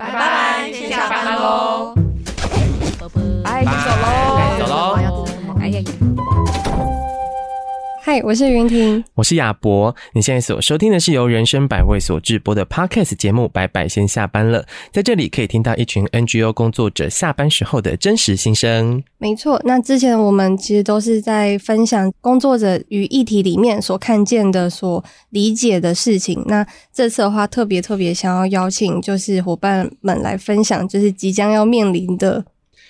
拜拜，先下班喽，拜，先走喽，走喽，哎呀。嗨，我是云婷，我是亚博。你现在所收听的是由人生百味所制播的 Podcast 节目《百百先下班了》。在这里可以听到一群 NGO 工作者下班时候的真实心声。没错，那之前我们其实都是在分享工作者与议题里面所看见的、所理解的事情。那这次的话，特别特别想要邀请就是伙伴们来分享，就是即将要面临的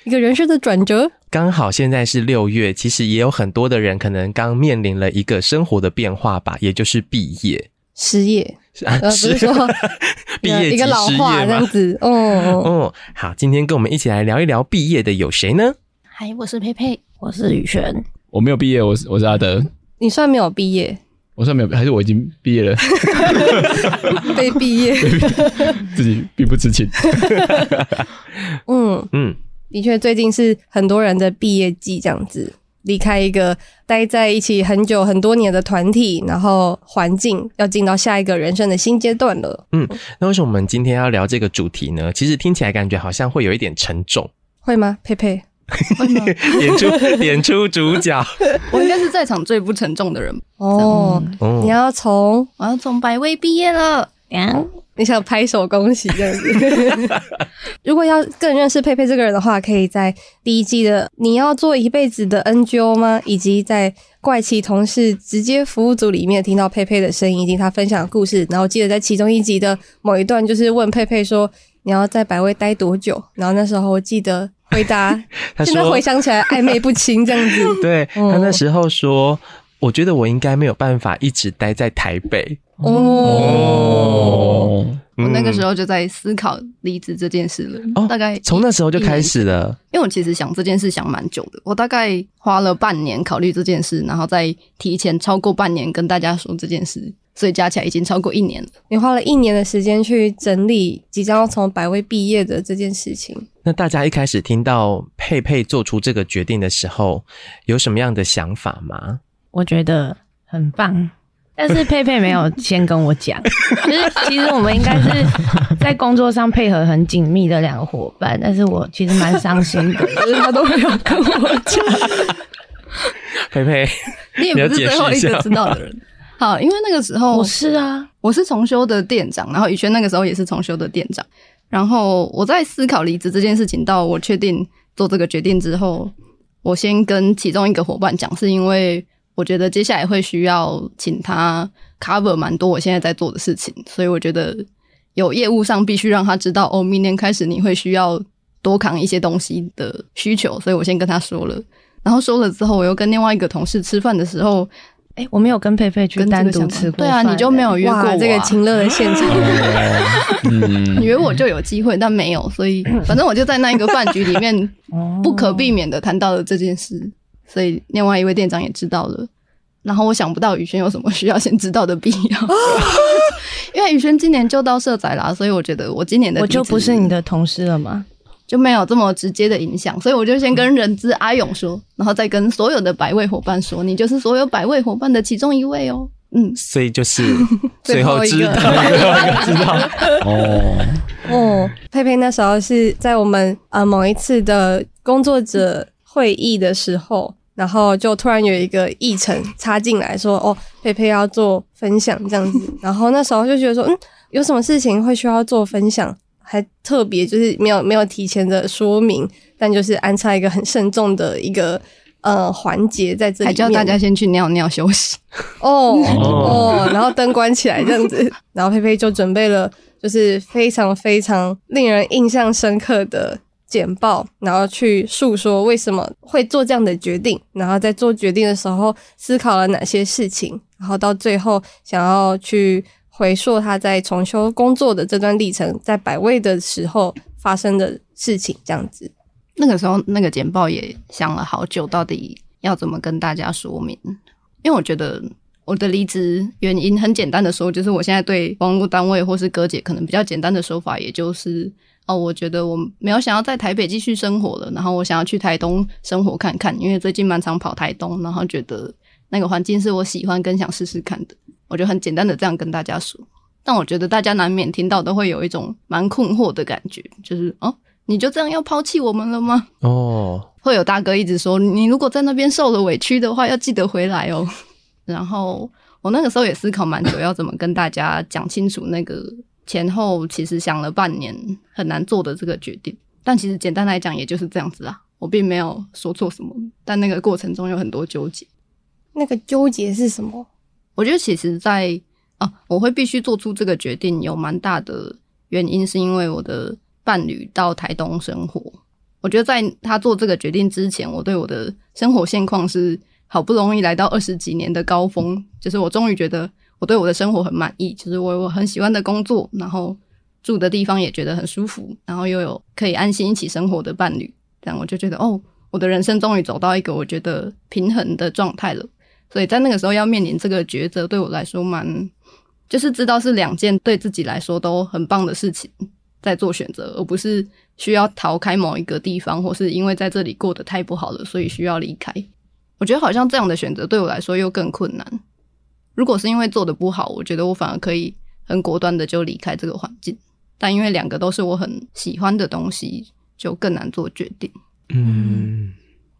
一个人生的转折。刚好现在是六月，其实也有很多的人可能刚面临了一个生活的变化吧，也就是毕业、失业，啊、呃，不是说 毕业一个老话这样子。哦哦，好，今天跟我们一起来聊一聊毕业的有谁呢？嗨，我是佩佩，我是宇璇，我没有毕业，我是我是阿德。你算没有毕业？我算没有，还是我已经毕业了？被毕业，自己并不知情。嗯嗯。的确，最近是很多人的毕业季，这样子离开一个待在一起很久很多年的团体，然后环境要进到下一个人生的新阶段了。嗯，那为什么我们今天要聊这个主题呢？其实听起来感觉好像会有一点沉重，会吗？佩佩 演出演出主角，我应该是在场最不沉重的人哦。你要从我要从百威毕业了，嗯你想拍手恭喜这样子。如果要更认识佩佩这个人的话，可以在第一季的“你要做一辈子的 NGO 吗？”以及在“怪奇同事直接服务组”里面听到佩佩的声音以及他分享的故事。然后记得在其中一集的某一段，就是问佩佩说：“你要在百味待多久？”然后那时候我记得回答，现在回想起来暧昧不清这样子。对，他那时候说：“我觉得我应该没有办法一直待在台北。”哦，哦，我那个时候就在思考离职这件事了。哦，大概从那时候就开始了。因为我其实想这件事想蛮久的，我大概花了半年考虑这件事，然后再提前超过半年跟大家说这件事，所以加起来已经超过一年了。你花了一年的时间去整理即将要从百威毕业的这件事情。那大家一开始听到佩佩做出这个决定的时候，有什么样的想法吗？我觉得很棒。但是佩佩没有先跟我讲，就是其实我们应该是在工作上配合很紧密的两个伙伴，但是我其实蛮伤心的，就是他都没有跟我讲。佩佩，你也不是最后一个知道的人。好，因为那个时候我是啊，我是重修的店长，然后宇轩那个时候也是重修的店长，然后我在思考离职这件事情，到我确定做这个决定之后，我先跟其中一个伙伴讲，是因为。我觉得接下来会需要请他 cover 蛮多我现在在做的事情，所以我觉得有业务上必须让他知道哦，明年开始你会需要多扛一些东西的需求，所以我先跟他说了。然后说了之后，我又跟另外一个同事吃饭的时候，哎，我没有跟佩佩去单独吃过饭，对啊，你就没有约过这个情乐的现场，你约我就有机会，但没有，所以反正我就在那一个饭局里面 不可避免的谈到了这件事。所以另外一位店长也知道了，然后我想不到宇轩有什么需要先知道的必要，因为宇轩今年就到社仔啦，所以我觉得我今年的我就不是你的同事了吗？就没有这么直接的影响，所以我就先跟人资阿勇说，然后再跟所有的百位伙伴说，你就是所有百位伙伴的其中一位哦。嗯，所以就是 最后知道，知道哦哦，佩佩那时候是在我们呃某一次的工作者会议的时候。然后就突然有一个议程插进来说：“哦，佩佩要做分享这样子。”然后那时候就觉得说：“嗯，有什么事情会需要做分享？还特别就是没有没有提前的说明，但就是安插一个很慎重的一个呃环节在这里，还叫大家先去尿尿休息。哦哦，然后灯关起来这样子，然后佩佩就准备了就是非常非常令人印象深刻的。”简报，然后去诉说为什么会做这样的决定，然后在做决定的时候思考了哪些事情，然后到最后想要去回溯他在重修工作的这段历程，在百味的时候发生的事情，这样子。那个时候，那个简报也想了好久，到底要怎么跟大家说明？因为我觉得我的离职原因很简单的说，就是我现在对网络单位或是哥姐可能比较简单的说法，也就是。哦，我觉得我没有想要在台北继续生活了，然后我想要去台东生活看看，因为最近蛮常跑台东，然后觉得那个环境是我喜欢跟想试试看的，我就很简单的这样跟大家说。但我觉得大家难免听到都会有一种蛮困惑的感觉，就是哦，你就这样要抛弃我们了吗？哦，会有大哥一直说，你如果在那边受了委屈的话，要记得回来哦。然后我那个时候也思考蛮久，要怎么跟大家讲清楚那个前后其实想了半年很难做的这个决定。但其实简单来讲，也就是这样子啊。我并没有说错什么，但那个过程中有很多纠结。那个纠结是什么？我觉得其实在，在啊，我会必须做出这个决定，有蛮大的原因，是因为我的伴侣到台东生活。我觉得在他做这个决定之前，我对我的生活现况是好不容易来到二十几年的高峰，就是我终于觉得我对我的生活很满意，就是我有我很喜欢的工作，然后住的地方也觉得很舒服，然后又有可以安心一起生活的伴侣，这样我就觉得哦，我的人生终于走到一个我觉得平衡的状态了。所以在那个时候要面临这个抉择，对我来说蛮，就是知道是两件对自己来说都很棒的事情，在做选择，而不是需要逃开某一个地方，或是因为在这里过得太不好了，所以需要离开。我觉得好像这样的选择对我来说又更困难。如果是因为做的不好，我觉得我反而可以很果断的就离开这个环境。但因为两个都是我很喜欢的东西，就更难做决定。嗯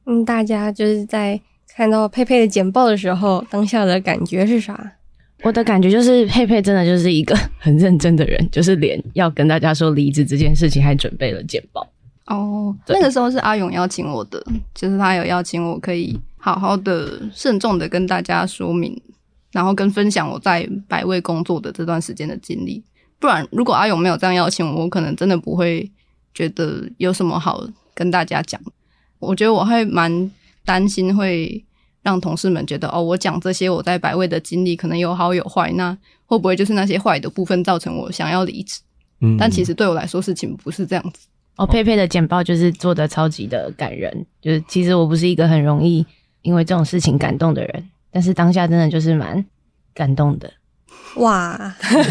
嗯，大家就是在。看到佩佩的简报的时候，当下的感觉是啥？我的感觉就是佩佩真的就是一个很认真的人，就是连要跟大家说离职这件事情，还准备了简报。哦，那个时候是阿勇邀请我的，就是他有邀请我可以好好的、慎重的跟大家说明，然后跟分享我在百味工作的这段时间的经历。不然，如果阿勇没有这样邀请我，我可能真的不会觉得有什么好跟大家讲。我觉得我还蛮。担心会让同事们觉得哦，我讲这些我在百味的经历可能有好有坏，那会不会就是那些坏的部分造成我想要离职？嗯，但其实对我来说事情不是这样子。哦，佩佩的简报就是做的超级的感人，就是其实我不是一个很容易因为这种事情感动的人，但是当下真的就是蛮感动的。哇，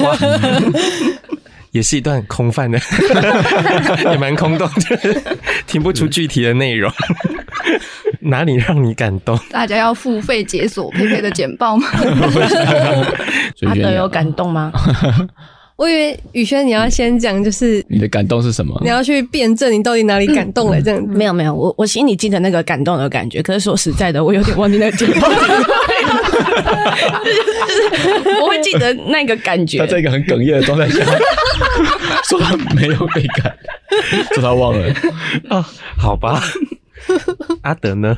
哇 也是一段空泛的，也蛮空洞，就是听不出具体的内容。哪里让你感动？大家要付费解锁佩佩的简报吗？阿德有感动吗？我以为宇轩你要先讲，就是你的感动是什么？你要去辩证你到底哪里感动了？这样 没有没有，我我心里记得那个感动的感觉，可是说实在的，我有点忘记那个简 报。我会记得那个感觉。他在一个很哽咽的状态下说他没有被感，说他忘了 啊、哦？好吧。阿德呢？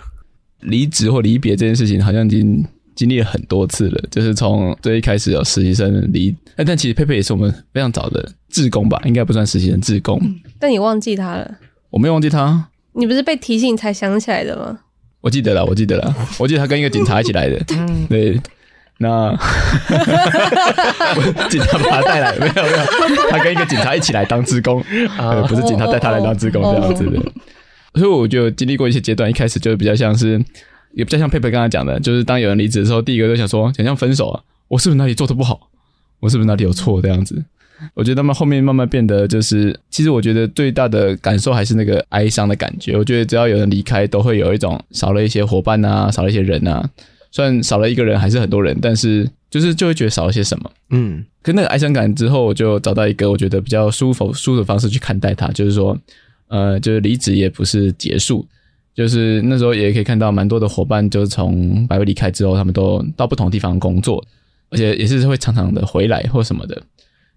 离职或离别这件事情，好像已经经历了很多次了。就是从最一开始有实习生离，但其实佩佩也是我们非常早的志工吧，应该不算实习生，志工。但你忘记他了？我没有忘记他。你不是被提醒才想起来的吗？我记得了，我记得了，我记得他跟一个警察一起来的。对，那 警察把他带来，没有没有，他跟一个警察一起来当志工，呃，不是警察带他来当志工这样子的。所以我就经历过一些阶段，一开始就比较像是，也比较像佩佩刚才讲的，就是当有人离职的时候，第一个就想说，想像分手啊，我是不是哪里做的不好？我是不是哪里有错这样子？我觉得他们后面慢慢变得就是，其实我觉得最大的感受还是那个哀伤的感觉。我觉得只要有人离开，都会有一种少了一些伙伴啊，少了一些人啊。虽然少了一个人，还是很多人，但是就是就会觉得少了些什么。嗯，可那个哀伤感之后，我就找到一个我觉得比较舒服、舒服的方式去看待它，就是说。呃，就是离职也不是结束，就是那时候也可以看到蛮多的伙伴，就是从百味离开之后，他们都到不同地方工作，而且也是会常常的回来或什么的。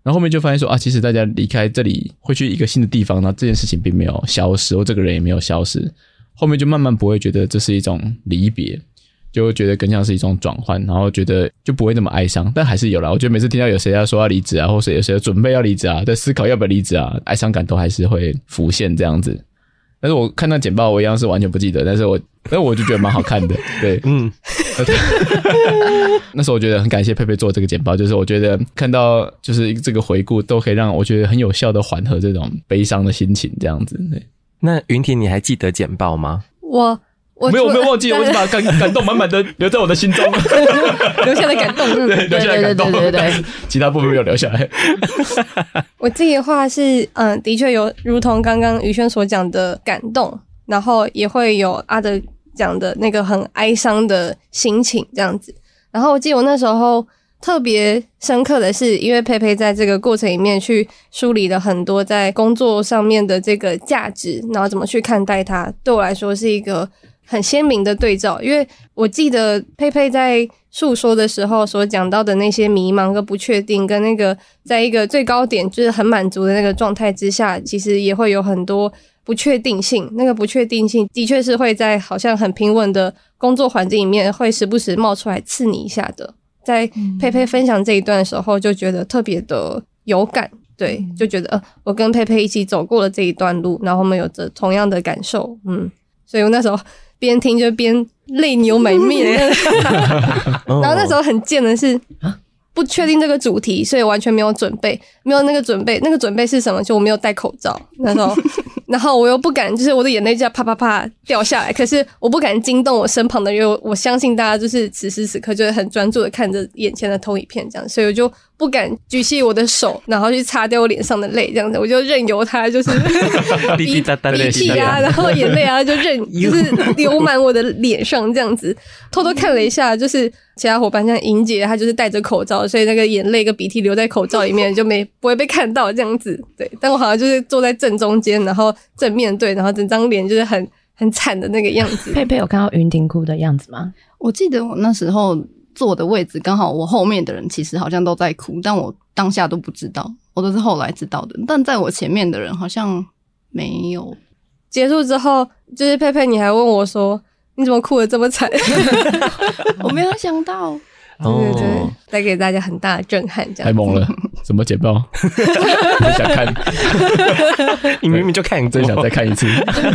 然后后面就发现说啊，其实大家离开这里会去一个新的地方，那这件事情并没有消失，或这个人也没有消失。后面就慢慢不会觉得这是一种离别。就会觉得更像是一种转换，然后觉得就不会那么哀伤，但还是有啦。我觉得每次听到有谁要说要离职啊，或者有谁准备要离职啊，在思考要不要离职啊，哀伤感都还是会浮现这样子。但是我看到简报，我一样是完全不记得，但是我，但我就觉得蛮好看的，对，嗯。那时候我觉得很感谢佩佩做这个简报，就是我觉得看到就是这个回顾，都可以让我觉得很有效的缓和这种悲伤的心情，这样子。对。那云婷，你还记得简报吗？我。我没有，我没有忘记，我是把感 感动满满的留在我的心中，留下的感动，对，留下的感动，对对对，对，其他部分没有留下来。我自己的话是，嗯，的确有，如同刚刚宇轩所讲的感动，然后也会有阿德讲的那个很哀伤的心情这样子。然后我记得我那时候特别深刻的是，因为佩佩在这个过程里面去梳理了很多在工作上面的这个价值，然后怎么去看待它，对我来说是一个很鲜明的对照。因为我记得佩佩在诉说的时候所讲到的那些迷茫跟不确定，跟那个在一个最高点就是很满足的那个状态之下，其实也会有很多不确定性。那个不确定性的确是会在好像很平稳的工作环境里面，会时不时冒出来刺你一下的。在佩佩分享这一段的时候，就觉得特别的有感，对，就觉得呃，我跟佩佩一起走过了这一段路，然后我们有着同样的感受，嗯，所以我那时候边听就边泪流满面，然后那时候很贱的是。不确定这个主题，所以完全没有准备，没有那个准备。那个准备是什么？就我没有戴口罩，那时候，然后我又不敢，就是我的眼泪就要啪啪啪掉下来。可是我不敢惊动我身旁的人，因为我相信大家就是此时此刻就是很专注的看着眼前的投影片，这样，所以我就不敢举起我的手，然后去擦掉我脸上的泪，这样子，我就任由它就是 鼻鼻涕啊，然后眼泪啊，就任 就是流满我的脸上，这样子，偷偷看了一下，就是。其他伙伴像莹姐，她就是戴着口罩，所以那个眼泪跟鼻涕留在口罩里面，就没不会被看到这样子。对，但我好像就是坐在正中间，然后正面对，然后整张脸就是很很惨的那个样子。佩佩有看到云婷哭的样子吗？我记得我那时候坐的位置刚好我后面的人其实好像都在哭，但我当下都不知道，我都是后来知道的。但在我前面的人好像没有。结束之后，就是佩佩，你还问我说。你怎么哭的这么惨？我没有想到，对对对，带给大家很大的震撼，这样 太猛了！什么简报？不想看，你明明就看，你真想再看一次。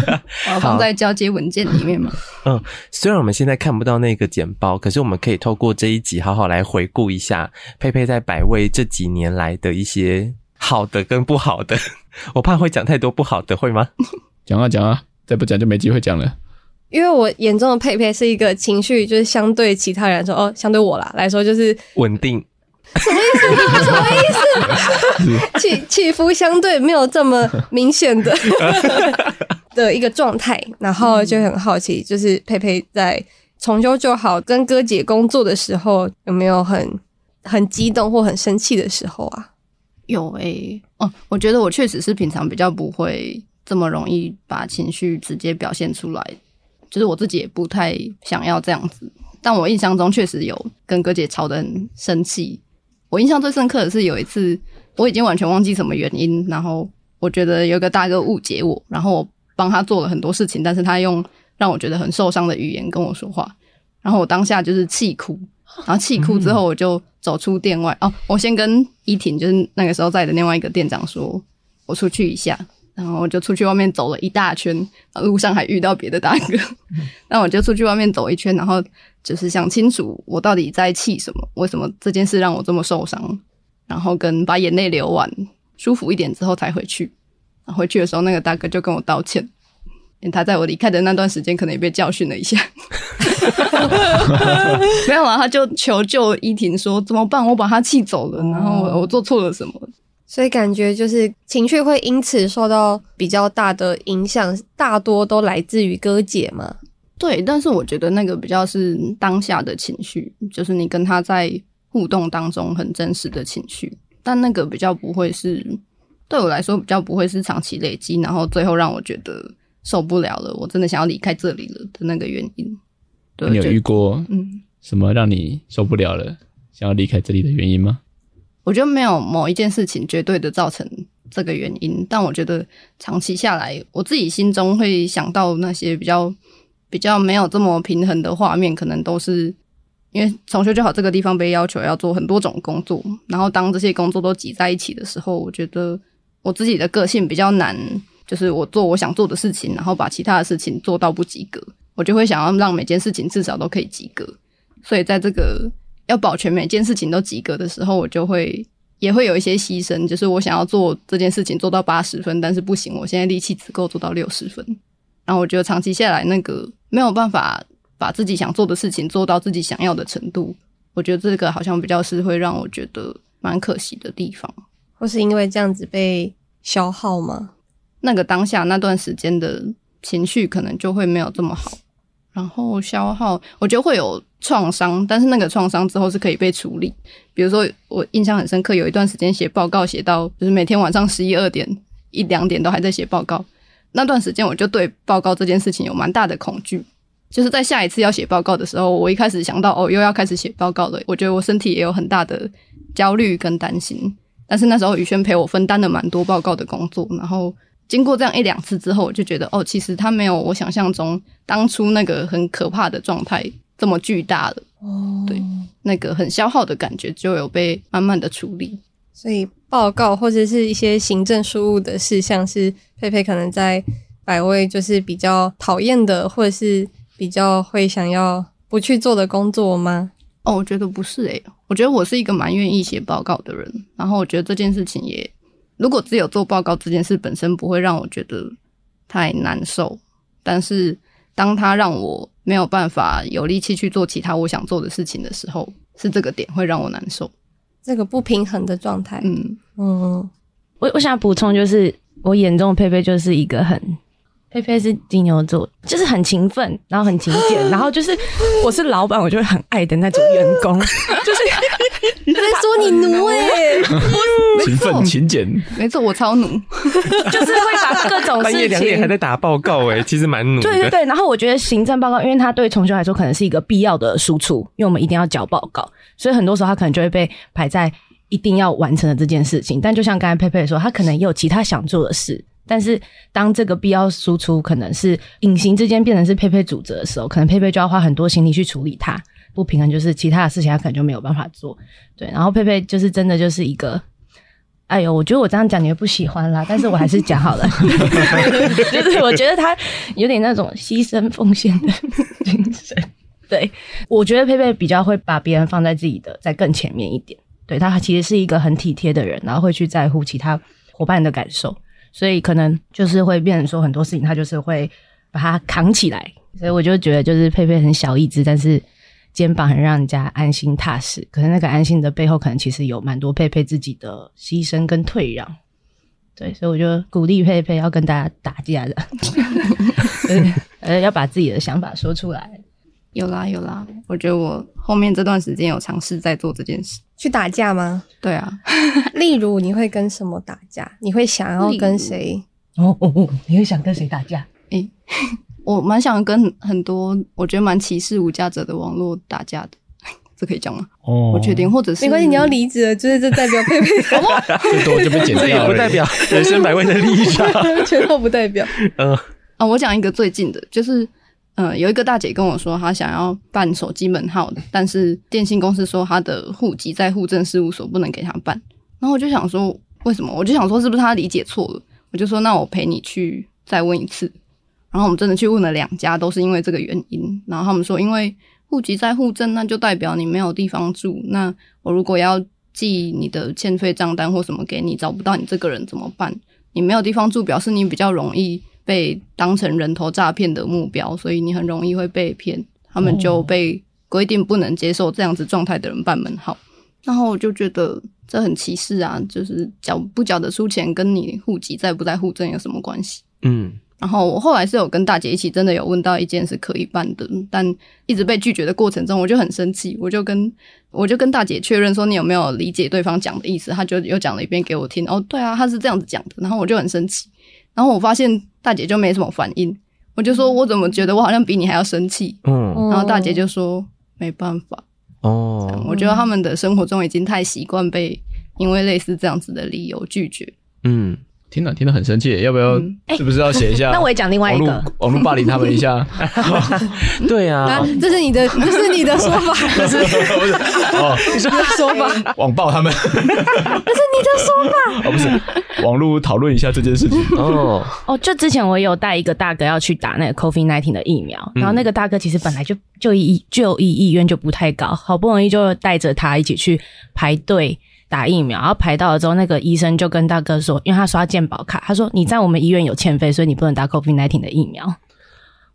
放在交接文件里面嘛。嗯，虽然我们现在看不到那个简报，可是我们可以透过这一集，好好来回顾一下佩佩在百味这几年来的一些好的跟不好的。我怕会讲太多不好的，会吗？讲啊讲啊，再不讲就没机会讲了。因为我眼中的佩佩是一个情绪，就是相对其他人来说，哦，相对我啦来说就是稳定。什么意思？什么意思？起起伏相对没有这么明显的 的一个状态，然后就很好奇，就是佩佩在重修就好跟哥姐工作的时候，有没有很很激动或很生气的时候啊？有诶、欸，哦，我觉得我确实是平常比较不会这么容易把情绪直接表现出来。就是我自己也不太想要这样子，但我印象中确实有跟哥姐吵得很生气。我印象最深刻的是有一次，我已经完全忘记什么原因，然后我觉得有个大哥误解我，然后我帮他做了很多事情，但是他用让我觉得很受伤的语言跟我说话，然后我当下就是气哭，然后气哭之后我就走出店外。哦，我先跟依婷，就是那个时候在的另外一个店长说，我出去一下。然后我就出去外面走了一大圈，路上还遇到别的大哥。那我就出去外面走一圈，然后就是想清楚我到底在气什么，为什么这件事让我这么受伤，然后跟把眼泪流完，舒服一点之后才回去。回去的时候，那个大哥就跟我道歉，因为他在我离开的那段时间可能也被教训了一下。没有啊，他就求救依婷说怎么办？我把他气走了，然后我，我做错了什么？所以感觉就是情绪会因此受到比较大的影响，大多都来自于哥姐嘛。对，但是我觉得那个比较是当下的情绪，就是你跟他在互动当中很真实的情绪，但那个比较不会是对我来说比较不会是长期累积，然后最后让我觉得受不了了，我真的想要离开这里了的那个原因。对，你有遇过嗯什么让你受不了了，嗯、想要离开这里的原因吗？我觉得没有某一件事情绝对的造成这个原因，但我觉得长期下来，我自己心中会想到那些比较比较没有这么平衡的画面，可能都是因为重修就好这个地方被要求要做很多种工作，然后当这些工作都挤在一起的时候，我觉得我自己的个性比较难，就是我做我想做的事情，然后把其他的事情做到不及格，我就会想要让每件事情至少都可以及格，所以在这个。要保全每件事情都及格的时候，我就会也会有一些牺牲，就是我想要做这件事情做到八十分，但是不行，我现在力气只够做到六十分。然后我觉得长期下来，那个没有办法把自己想做的事情做到自己想要的程度，我觉得这个好像比较是会让我觉得蛮可惜的地方，或是因为这样子被消耗吗？那个当下那段时间的情绪可能就会没有这么好，然后消耗，我觉得会有。创伤，但是那个创伤之后是可以被处理。比如说，我印象很深刻，有一段时间写报告写到，就是每天晚上十一二点、一两点都还在写报告。那段时间，我就对报告这件事情有蛮大的恐惧。就是在下一次要写报告的时候，我一开始想到哦，又要开始写报告了，我觉得我身体也有很大的焦虑跟担心。但是那时候宇轩陪我分担了蛮多报告的工作，然后经过这样一两次之后，我就觉得哦，其实他没有我想象中当初那个很可怕的状态这么巨大了。哦，对，那个很消耗的感觉就有被慢慢的处理。所以报告或者是一些行政事务的事项，是佩佩可能在百位就是比较讨厌的，或者是。比较会想要不去做的工作吗？哦，我觉得不是诶、欸，我觉得我是一个蛮愿意写报告的人。然后我觉得这件事情也，如果只有做报告这件事本身不会让我觉得太难受，但是当他让我没有办法有力气去做其他我想做的事情的时候，是这个点会让我难受。这个不平衡的状态。嗯嗯，我我想补充就是，我眼中的佩佩就是一个很。佩佩是金牛座，就是很勤奋，然后很勤俭，然后就是我是老板，我就会很爱的那种员工，就是在说你奴哎、欸，勤奋勤俭，没错，我超奴，就是会把各种事情半夜两点还在打报告哎、欸，其实蛮奴。对对对，然后我觉得行政报告，因为他对重修来说可能是一个必要的输出，因为我们一定要交报告，所以很多时候他可能就会被排在一定要完成的这件事情。但就像刚才佩佩说，他可能也有其他想做的事。但是，当这个必要输出可能是隐形之间变成是佩佩主责的时候，可能佩佩就要花很多心力去处理它。不平衡就是其他的事情，他可能就没有办法做。对，然后佩佩就是真的就是一个，哎呦，我觉得我这样讲你会不喜欢啦，但是我还是讲好了，就是我觉得他有点那种牺牲奉献的精神。对，我觉得佩佩比较会把别人放在自己的在更前面一点。对，他其实是一个很体贴的人，然后会去在乎其他伙伴的感受。所以可能就是会变成说很多事情，他就是会把它扛起来。所以我就觉得，就是佩佩很小一只，但是肩膀很让人家安心踏实。可是那个安心的背后，可能其实有蛮多佩佩自己的牺牲跟退让。对，所以我就鼓励佩佩要跟大家打架的，呃，要把自己的想法说出来。有啦有啦，我觉得我后面这段时间有尝试在做这件事。去打架吗？对啊，例如你会跟什么打架？你会想要跟谁？哦哦哦，你会想跟谁打架？诶、欸，我蛮想跟很多我觉得蛮歧视无家者的网络打架的，这可以讲吗？哦，我确定，或者是没关系，你要离职了，就是这代表佩佩什么？最多就被剪掉，也不代表人生百味的立场，全都不代表。嗯啊，我讲一个最近的，就是。嗯，有一个大姐跟我说，她想要办手机门号的，但是电信公司说她的户籍在户政事务所，不能给她办。然后我就想说，为什么？我就想说，是不是她理解错了？我就说，那我陪你去再问一次。然后我们真的去问了两家，都是因为这个原因。然后他们说，因为户籍在户政，那就代表你没有地方住。那我如果要寄你的欠费账单或什么给你，找不到你这个人怎么办？你没有地方住，表示你比较容易。被当成人头诈骗的目标，所以你很容易会被骗。他们就被规定不能接受这样子状态的人办门号，然后我就觉得这很歧视啊！就是缴不缴得出钱，跟你户籍在不在户政有什么关系？嗯。然后我后来是有跟大姐一起，真的有问到一件是可以办的，但一直被拒绝的过程中，我就很生气，我就跟我就跟大姐确认说，你有没有理解对方讲的意思？她就又讲了一遍给我听。哦，对啊，她是这样子讲的。然后我就很生气。然后我发现大姐就没什么反应，我就说：“我怎么觉得我好像比你还要生气？”嗯，然后大姐就说：“没办法。”哦，我觉得他们的生活中已经太习惯被因为类似这样子的理由拒绝。嗯。听了听了很生气，要不要？是不是要写一下？那我也讲另外一个网络霸凌他们一下。对 啊，这是你的，这是你的说法，不是哦，你说的说法，网暴他们，这是你的说法。哦，不是，网络讨论一下这件事情。哦哦，就之前我有带一个大哥要去打那个 COVID nineteen 的疫苗，然后那个大哥其实本来就就医就医意愿就不太高，好不容易就带着他一起去排队。打疫苗，然后排到了之后，那个医生就跟大哥说，因为他刷健保卡，他说你在我们医院有欠费，所以你不能打 COVID-19 的疫苗。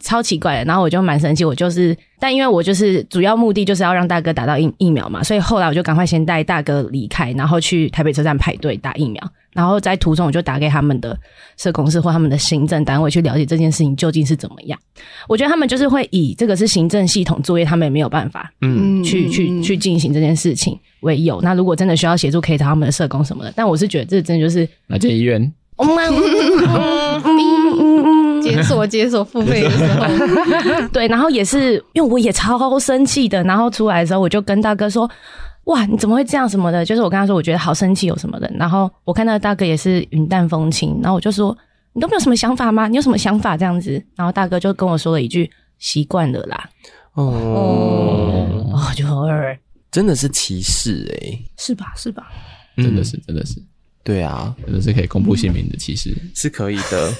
超奇怪的，然后我就蛮生气，我就是，但因为我就是主要目的就是要让大哥打到疫疫苗嘛，所以后来我就赶快先带大哥离开，然后去台北车站排队打疫苗，然后在途中我就打给他们的社工室或他们的行政单位去了解这件事情究竟是怎么样。我觉得他们就是会以这个是行政系统作业，他们也没有办法，嗯，去去去进行这件事情为由。那如果真的需要协助，可以找他们的社工什么的。但我是觉得这真的就是哪间医院？解锁解锁付费的时候，对，然后也是因为我也超生气的，然后出来的时候我就跟大哥说：“哇，你怎么会这样什么的？”就是我跟他说，我觉得好生气有什么的。然后我看到大哥也是云淡风轻，然后我就说：“你都没有什么想法吗？你有什么想法？”这样子，然后大哥就跟我说了一句：“习惯了啦。”哦，哦，就偶尔真的是歧视哎、欸，是吧？是吧？真的是，真的是，对啊，真的是可以公布姓名的歧视，是可以的。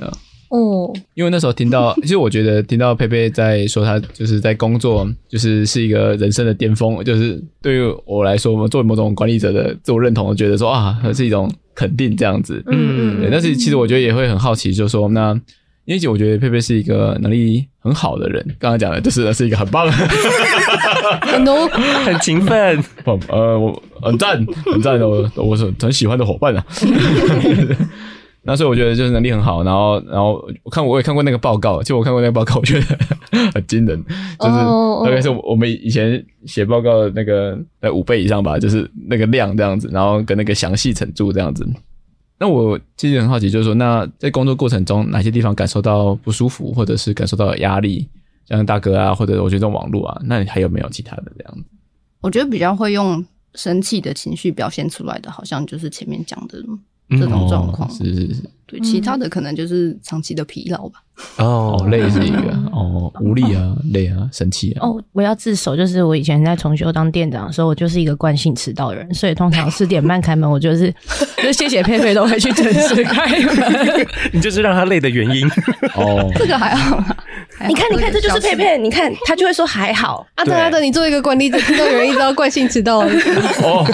哦，因为那时候听到，其实我觉得听到佩佩在说他就是在工作，就是是一个人生的巅峰，就是对于我来说，我们作为某种管理者的自我认同，觉得说啊，是一种肯定这样子。嗯，对。但是其实我觉得也会很好奇，就是说那，因为我觉得佩佩是一个能力很好的人，刚刚讲的就是是一个很棒的，很多 很勤奋，不呃，我很赞，很赞的，我我是很喜欢的伙伴啊。那所以我觉得就是能力很好，然后然后我看我也看过那个报告，就我看过那个报告，我觉得很惊人，就是大概是我们以前写报告的那个在五倍以上吧，就是那个量这样子，然后跟那个详细程度这样子。那我其实很好奇，就是说，那在工作过程中哪些地方感受到不舒服，或者是感受到压力，像大哥啊，或者我觉得这种网络啊，那你还有没有其他的这样子？我觉得比较会用生气的情绪表现出来的，好像就是前面讲的。这种状况、嗯、是是是，对，其他的可能就是长期的疲劳吧。哦，累是一个，哦，无力啊，累啊，生气啊。哦，我要自首，就是我以前在重修当店长的时候，我就是一个惯性迟到的人，所以通常四点半开门，我就是就谢谢佩佩都会去准时开门。你就是让他累的原因哦，这个还好啦。你看，你看，这就是佩佩。你看，他就会说还好。阿德，阿德，你做一个管理者，听到有人一直要惯性迟到。哦，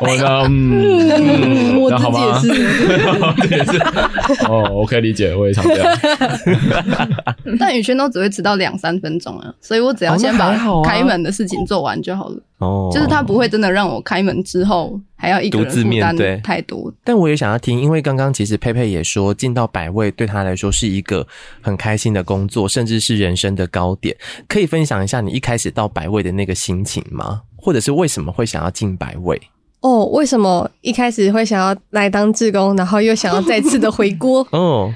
我呢，嗯，我自己也是，也是。哦，我可以理解，我也常这样。但宇轩都只会迟到两三分钟啊，所以我只要先把开门的事情做完就好了。哦，就是他不会真的让我开门之后还要一个人负担太多。但我也想要听，因为刚刚其实佩佩也说，进到百味对他来说是一个很开心的工作，甚至是人生的高点。可以分享一下你一开始到百味的那个心情吗？或者是为什么会想要进百味？哦，为什么一开始会想要来当志工，然后又想要再次的回锅？哦，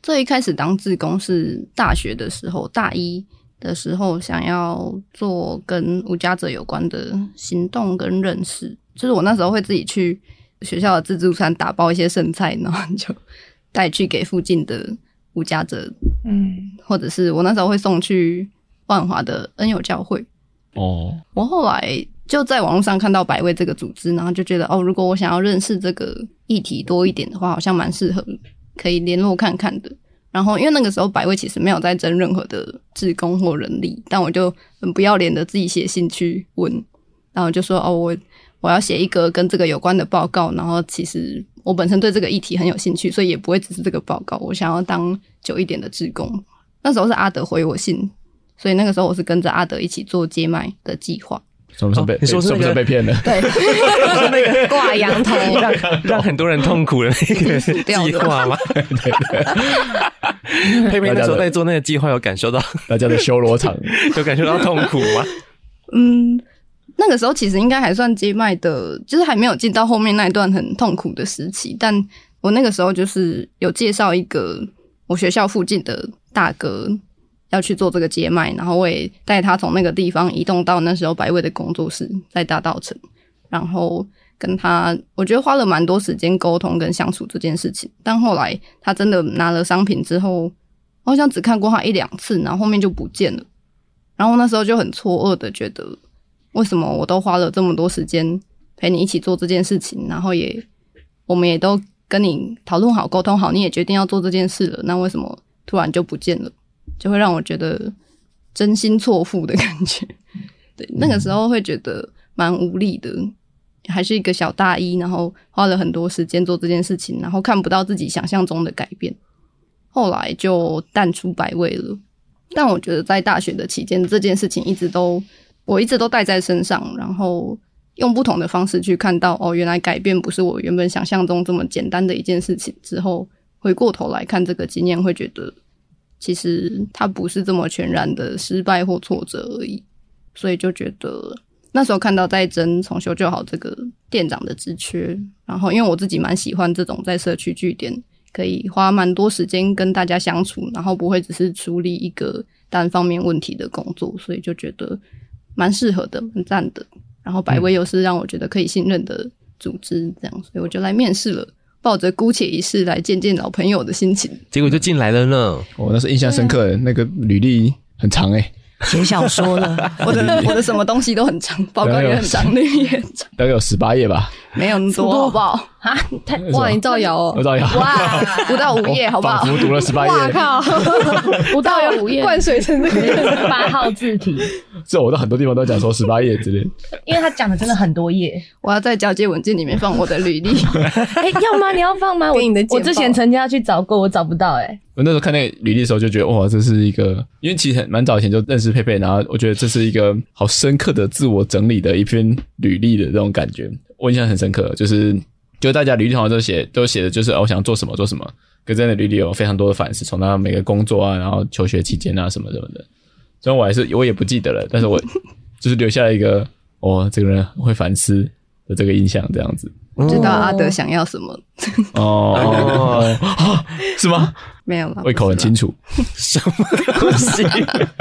最一开始当志工是大学的时候，大一。的时候想要做跟无家者有关的行动跟认识，就是我那时候会自己去学校的自助餐打包一些剩菜，然后就带去给附近的无家者，嗯，或者是我那时候会送去万华的恩友教会。哦，我后来就在网络上看到百味这个组织，然后就觉得哦，如果我想要认识这个议题多一点的话，好像蛮适合可以联络看看的。然后，因为那个时候百味其实没有在征任何的志工或人力，但我就很不要脸的自己写信去问，然后就说哦，我我要写一个跟这个有关的报告，然后其实我本身对这个议题很有兴趣，所以也不会只是这个报告，我想要当久一点的志工。那时候是阿德回我信，所以那个时候我是跟着阿德一起做接麦的计划。什么时候被？你说是不是被骗了？对，是那个挂羊头，让让很多人痛苦的那个 计划吗？对对。佩佩那时候在做那个计划，有感受到 大家的修罗场，有感受到痛苦吗？嗯，那个时候其实应该还算接麦的，就是还没有进到后面那一段很痛苦的时期。但我那个时候就是有介绍一个我学校附近的大哥。要去做这个接麦，然后我也带他从那个地方移动到那时候百味的工作室，在大道城，然后跟他，我觉得花了蛮多时间沟通跟相处这件事情。但后来他真的拿了商品之后，好像只看过他一两次，然后后面就不见了。然后那时候就很错愕的觉得，为什么我都花了这么多时间陪你一起做这件事情，然后也我们也都跟你讨论好、沟通好，你也决定要做这件事了，那为什么突然就不见了？就会让我觉得真心错付的感觉，对，那个时候会觉得蛮无力的，还是一个小大一，然后花了很多时间做这件事情，然后看不到自己想象中的改变，后来就淡出百味了。但我觉得在大学的期间，这件事情一直都我一直都带在身上，然后用不同的方式去看到哦，原来改变不是我原本想象中这么简单的一件事情。之后回过头来看这个经验，会觉得其实它不是这么全然的失败或挫折而已。所以就觉得那时候看到在争重修就好这个店长的职缺，然后因为我自己蛮喜欢这种在社区据点。可以花蛮多时间跟大家相处，然后不会只是处理一个单方面问题的工作，所以就觉得蛮适合的，蛮赞的。然后百威又是让我觉得可以信任的组织，这样，所以我就来面试了，抱着姑且一试来见见老朋友的心情，结果就进来了呢。哦，那是印象深刻的，那个履历很长诶。写小说了，我的我的什么东西都很长，报告也很长，那个也很长，大概有十八页吧，没有那么多，好不好？啊，太哇，你造谣哦，我造谣，哇，不到五页，好不好？仿佛读了十八页，哇靠，不到有五页，灌水成这个。八号字体，这我在很多地方都讲说十八页之类，因为他讲的真的很多页，我要在交接文件里面放我的履历，哎，要吗？你要放吗？我我之前曾经要去找过，我找不到，哎。我那时候看那个履历的时候，就觉得哇，这是一个，因为其实蛮早以前就认识佩佩，然后我觉得这是一个好深刻的自我整理的一篇履历的这种感觉，我印象很深刻。就是，就大家履历好像都写都写的就是哦，我想做什么做什么，可真的履历有非常多的反思，从他每个工作啊，然后求学期间啊什么什么的，虽然我还是我也不记得了，但是我 就是留下了一个哦，这个人会反思的这个印象，这样子。知道阿德想要什么哦？是吗？没有了，胃口很清楚。什么东西？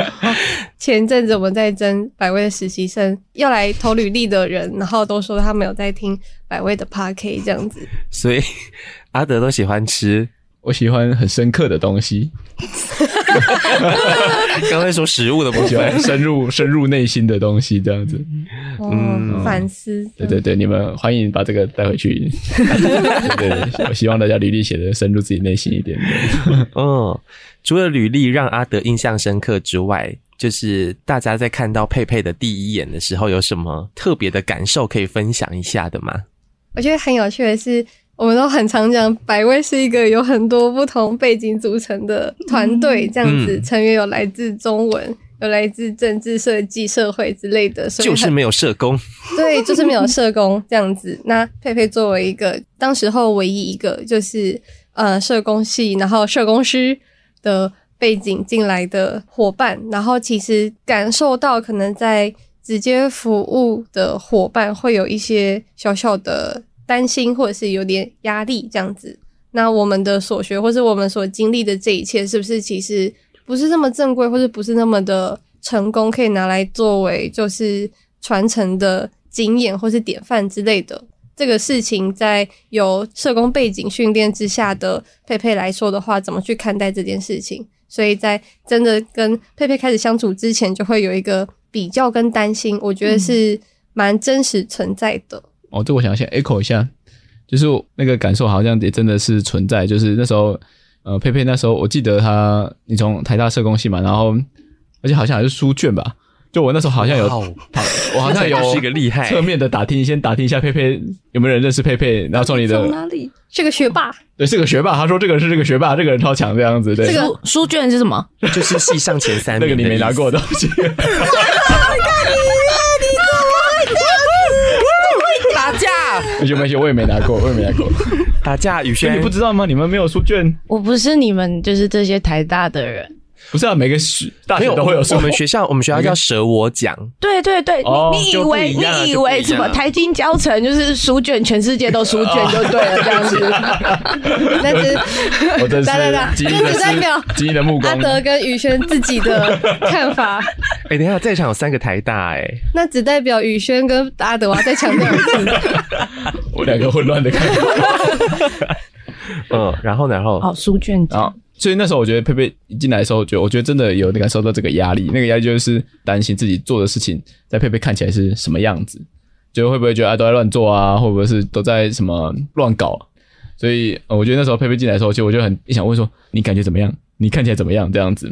前阵子我们在争百味的实习生，要来投履历的人，然后都说他们有在听百味的 Podcast 这样子。所以阿德都喜欢吃，我喜欢很深刻的东西。刚才说食物的部分，深入深入内心的东西，这样子，嗯，反思，对对对，你们欢迎把这个带回去，对 对，我希望大家履历写的深入自己内心一点。嗯，除了履历让阿德印象深刻之外，就是大家在看到佩佩的第一眼的时候，有什么特别的感受可以分享一下的吗？我觉得很有趣的是。我们都很常讲，百味是一个有很多不同背景组成的团队，这样子，成员有来自中文，有来自政治设计、社会之类的，所以就是没有社工。对，就是没有社工这样子。那佩佩作为一个当时候唯一一个就是呃社工系，然后社工师的背景进来的伙伴，然后其实感受到可能在直接服务的伙伴会有一些小小的。担心或者是有点压力这样子，那我们的所学或是我们所经历的这一切，是不是其实不是那么正规，或者不是那么的成功，可以拿来作为就是传承的经验或是典范之类的？这个事情在有社工背景训练之下的佩佩来说的话，怎么去看待这件事情？所以在真的跟佩佩开始相处之前，就会有一个比较跟担心，我觉得是蛮真实存在的。哦，这我想先 echo 一下，就是那个感受好像也真的是存在。就是那时候，呃，佩佩那时候，我记得他，你从台大社工系嘛，然后而且好像还是书卷吧。就我那时候好像有，我好像 有是一个厉害侧面的打听，先打听一下佩佩有没有人认识佩佩，然后从你的从哪里是个学霸，对，是个学霸。他说这个是这个学霸，这个人超强这样子。对，这个书卷是什么？就是系上前三，那个你没拿过的东西。打架？没事没事，我也没拿过，我也没拿过。打架，宇轩，你不知道吗？你们没有书卷？我不是你们，就是这些台大的人。不是啊，每个学大学都会有书。我们学校，我们学校叫舍我奖。对对对，哦、你你以为你以为什么？台金教程就是书卷，全世界都书卷就对了，这样子。但是，我真是，那只代表经的目光。阿德跟宇轩自己的看法。哎、欸，等一下，在场有三个台大、欸，哎，那只代表宇轩跟阿德，我要再强调一次。我两个混乱的看法。嗯，然后然后，哦，书卷奖。所以那时候我觉得佩佩一进来的时候，我觉得我觉得真的有感受到这个压力，那个压力就是担心自己做的事情在佩佩看起来是什么样子，就会不会觉得啊都在乱做啊，会不会是都在什么乱搞？所以我觉得那时候佩佩进来的时候，其实我就很想问说，你感觉怎么样？你看起来怎么样？这样子，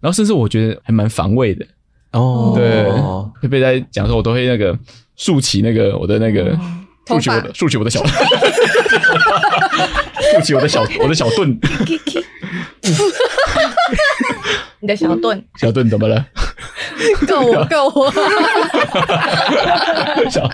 然后甚至我觉得还蛮防卫的哦。对，佩佩在讲的时候，我都会那个竖起那个我的那个竖起我的竖起我的小 竖起我的小我的小盾。你的小盾，小盾怎么了？够我，够我。小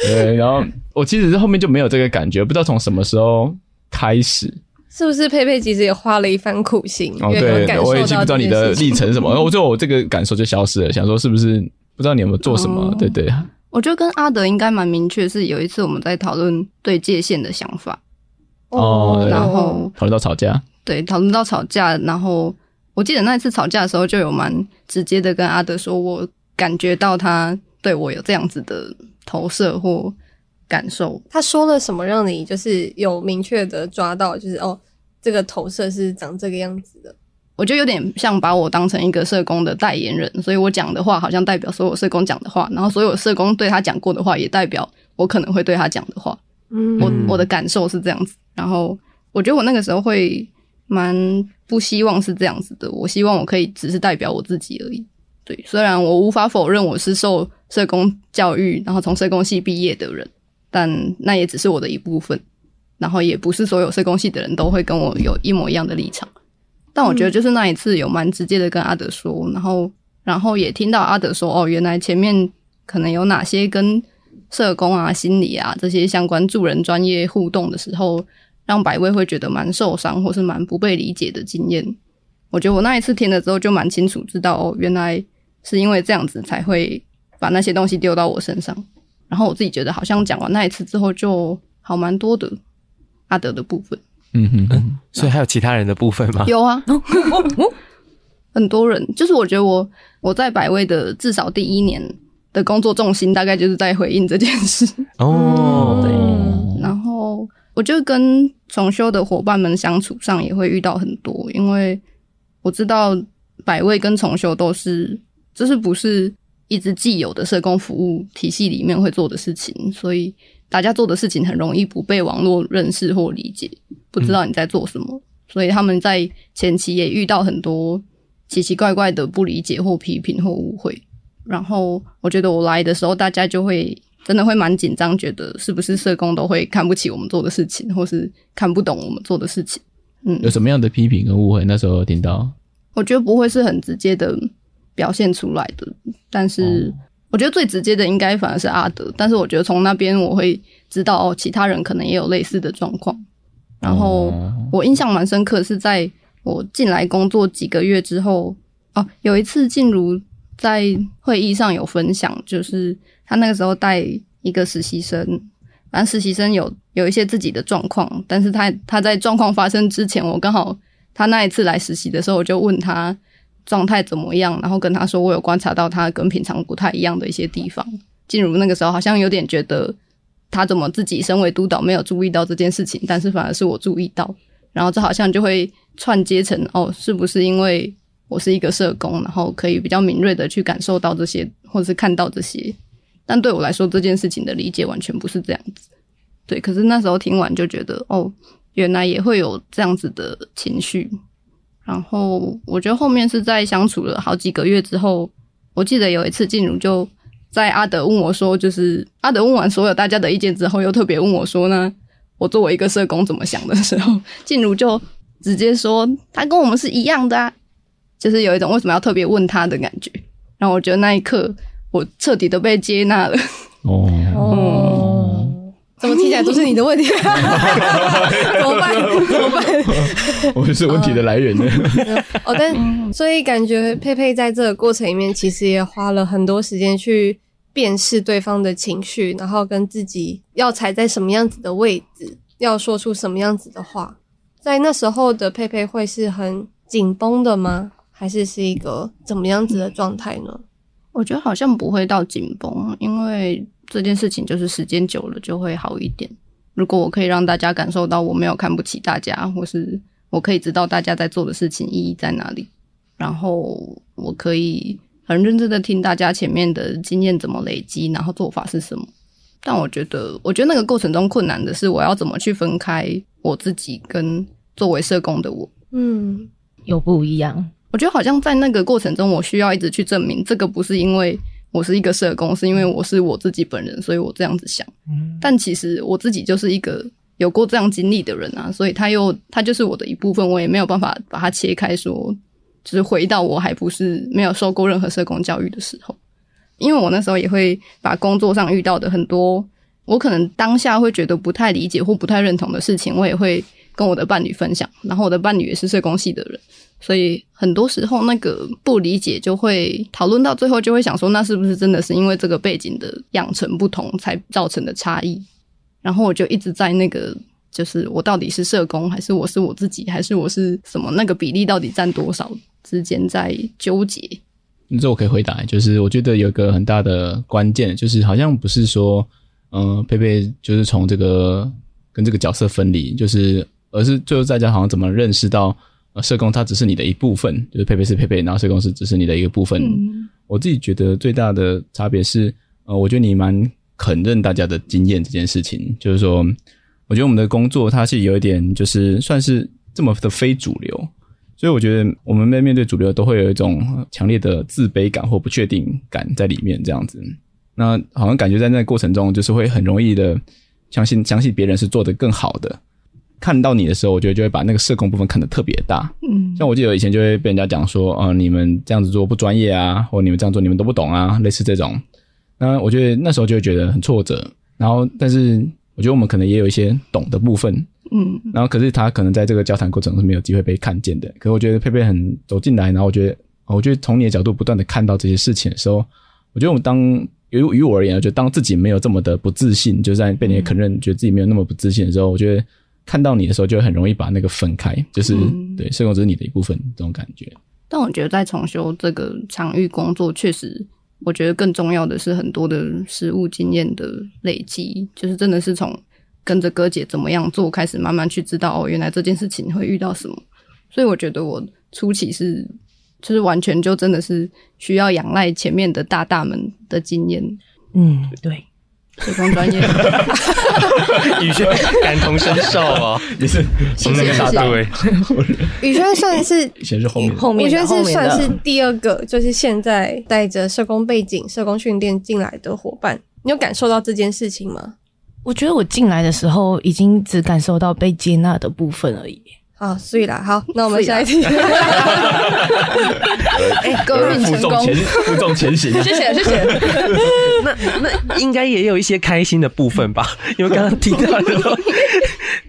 对，然后我其实是后面就没有这个感觉，不知道从什么时候开始，是不是佩佩其实也花了一番苦心？哦，对，我也记不知道你的历程是什么，然后最后我这个感受就消失了。想说是不是不知道你有没有做什么？哦、对对。我觉得跟阿德应该蛮明确，是有一次我们在讨论对界限的想法。哦，然后讨论到吵架，对，讨论到吵架，然后我记得那一次吵架的时候，就有蛮直接的跟阿德说，我感觉到他对我有这样子的投射或感受。他说了什么让你就是有明确的抓到，就是哦，这个投射是长这个样子的？我觉得有点像把我当成一个社工的代言人，所以我讲的话好像代表所有社工讲的话，然后所有社工对他讲过的话也代表我可能会对他讲的话。嗯，我我的感受是这样子。然后我觉得我那个时候会蛮不希望是这样子的，我希望我可以只是代表我自己而已。对，虽然我无法否认我是受社工教育，然后从社工系毕业的人，但那也只是我的一部分。然后也不是所有社工系的人都会跟我有一模一样的立场。但我觉得就是那一次有蛮直接的跟阿德说，然后然后也听到阿德说，哦，原来前面可能有哪些跟社工啊、心理啊这些相关助人专业互动的时候，让百位会觉得蛮受伤或是蛮不被理解的经验。我觉得我那一次听了之后就蛮清楚知道，哦，原来是因为这样子才会把那些东西丢到我身上。然后我自己觉得好像讲完那一次之后就好蛮多的阿德的部分。嗯哼嗯，所以还有其他人的部分吗？有啊，很多人。就是我觉得我我在百味的至少第一年的工作重心，大概就是在回应这件事。哦，对。然后我就跟重修的伙伴们相处上也会遇到很多，因为我知道百味跟重修都是，就是不是一直既有的社工服务体系里面会做的事情，所以。大家做的事情很容易不被网络认识或理解，不知道你在做什么，嗯、所以他们在前期也遇到很多奇奇怪怪的不理解或批评或误会。然后我觉得我来的时候，大家就会真的会蛮紧张，觉得是不是社工都会看不起我们做的事情，或是看不懂我们做的事情。嗯，有什么样的批评跟误会？那时候听到，我觉得不会是很直接的表现出来的，但是。哦我觉得最直接的应该反而是阿德，但是我觉得从那边我会知道哦，其他人可能也有类似的状况。然后我印象蛮深刻，是在我进来工作几个月之后，哦，有一次静茹在会议上有分享，就是他那个时候带一个实习生，反正实习生有有一些自己的状况，但是他他在状况发生之前，我刚好他那一次来实习的时候，我就问他。状态怎么样？然后跟他说，我有观察到他跟平常不太一样的一些地方。进入那个时候好像有点觉得，他怎么自己身为督导没有注意到这件事情，但是反而是我注意到。然后这好像就会串接成哦，是不是因为我是一个社工，然后可以比较敏锐的去感受到这些，或者是看到这些？但对我来说，这件事情的理解完全不是这样子。对，可是那时候听完就觉得，哦，原来也会有这样子的情绪。然后我觉得后面是在相处了好几个月之后，我记得有一次静茹就在阿德问我说，就是阿德问完所有大家的意见之后，又特别问我说呢，我作为一个社工怎么想的时候，静茹就直接说他跟我们是一样的啊，就是有一种为什么要特别问他的感觉。然后我觉得那一刻我彻底的被接纳了。哦。哦怎么听起来都是你的问题？怎么办？怎么办？我是问题的来源呢。哦，但所以感觉佩佩在这个过程里面，其实也花了很多时间去辨识对方的情绪，然后跟自己要踩在什么样子的位置，要说出什么样子的话。在那时候的佩佩会是很紧绷的吗？还是是一个怎么样子的状态呢？我觉得好像不会到紧绷，因为。这件事情就是时间久了就会好一点。如果我可以让大家感受到我没有看不起大家，或是我可以知道大家在做的事情意义在哪里，然后我可以很认真的听大家前面的经验怎么累积，然后做法是什么。但我觉得，我觉得那个过程中困难的是，我要怎么去分开我自己跟作为社工的我。嗯，有不一样。我觉得好像在那个过程中，我需要一直去证明这个不是因为。我是一个社工，是因为我是我自己本人，所以我这样子想。嗯，但其实我自己就是一个有过这样经历的人啊，所以他又他就是我的一部分，我也没有办法把它切开说就是回到我还不是没有受过任何社工教育的时候，因为我那时候也会把工作上遇到的很多，我可能当下会觉得不太理解或不太认同的事情，我也会跟我的伴侣分享。然后我的伴侣也是社工系的人，所以很多时候那个不理解就会讨论到最后，就会想说，那是不是真的是因为这个背景的养成不同才造成的差异？然后我就一直在那个。就是我到底是社工，还是我是我自己，还是我是什么？那个比例到底占多少之间在纠结？这我可以回答，就是我觉得有一个很大的关键，就是好像不是说，嗯、呃，佩佩就是从这个跟这个角色分离，就是而是最后大家好像怎么认识到，呃，社工它只是你的一部分，就是佩佩是佩佩，然后社工是只是你的一个部分。嗯、我自己觉得最大的差别是，呃，我觉得你蛮肯认大家的经验这件事情，就是说。我觉得我们的工作它是有一点，就是算是这么的非主流，所以我觉得我们面面对主流都会有一种强烈的自卑感或不确定感在里面，这样子。那好像感觉在那个过程中，就是会很容易的相信相信别人是做得更好的。看到你的时候，我觉得就会把那个社工部分看得特别大。嗯，像我记得以前就会被人家讲说，啊、呃，你们这样子做不专业啊，或你们这样做你们都不懂啊，类似这种。那我觉得那时候就会觉得很挫折。然后，但是。我觉得我们可能也有一些懂的部分，嗯，然后可是他可能在这个交谈过程中是没有机会被看见的。可是我觉得佩佩很走进来，然后我觉得，我觉得从你的角度不断的看到这些事情的时候，我觉得我们当于于我而言，我觉得当自己没有这么的不自信，就在被你承认觉得自己没有那么不自信的时候，我觉得看到你的时候就很容易把那个分开，就是、嗯、对，社工只是你的一部分这种感觉。但我觉得在重修这个场域工作，确实。我觉得更重要的是很多的实务经验的累积，就是真的是从跟着哥姐怎么样做开始，慢慢去知道哦，原来这件事情会遇到什么。所以我觉得我初期是，就是完全就真的是需要仰赖前面的大大们的经验。嗯，对。社工专业，宇轩感同身受哦，也是从那个大大位，宇轩算是以前是后面，后面宇轩是算是第二个，就是现在带着社工背景、社工训练进来的伙伴。你有感受到这件事情吗？我觉得我进来的时候，已经只感受到被接纳的部分而已。好，所以啦，好，那我们下一题。哎、欸，各位成功，负重前行，谢谢，谢谢。那那应该也有一些开心的部分吧？因为刚刚提到的都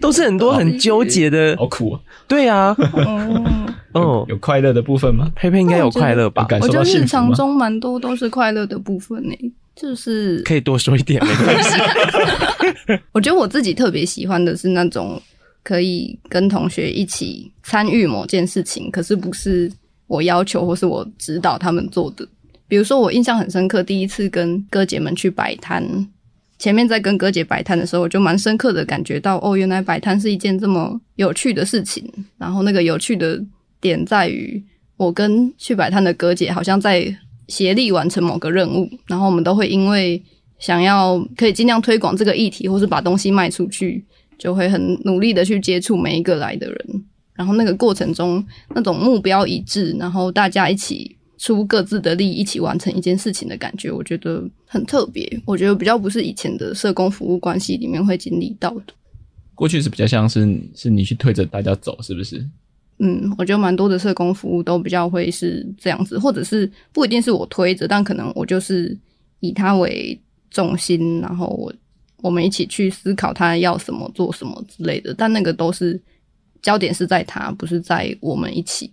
都是很多很纠结的，好苦啊。对啊，哦，有快乐的部分吗？佩佩应该有快乐吧？感受到日常中蛮多都是快乐的部分呢，就是可以多说一点没关系。我觉得我自己特别喜欢的是那种。可以跟同学一起参与某件事情，可是不是我要求或是我指导他们做的。比如说，我印象很深刻，第一次跟哥姐们去摆摊，前面在跟哥姐摆摊的时候，我就蛮深刻的感觉到，哦，原来摆摊是一件这么有趣的事情。然后那个有趣的点在于，我跟去摆摊的哥姐好像在协力完成某个任务，然后我们都会因为想要可以尽量推广这个议题，或是把东西卖出去。就会很努力的去接触每一个来的人，然后那个过程中那种目标一致，然后大家一起出各自的力，一起完成一件事情的感觉，我觉得很特别。我觉得比较不是以前的社工服务关系里面会经历到的。过去是比较像是是你去推着大家走，是不是？嗯，我觉得蛮多的社工服务都比较会是这样子，或者是不一定是我推着，但可能我就是以他为重心，然后我。我们一起去思考他要什么、做什么之类的，但那个都是焦点是在他，不是在我们一起。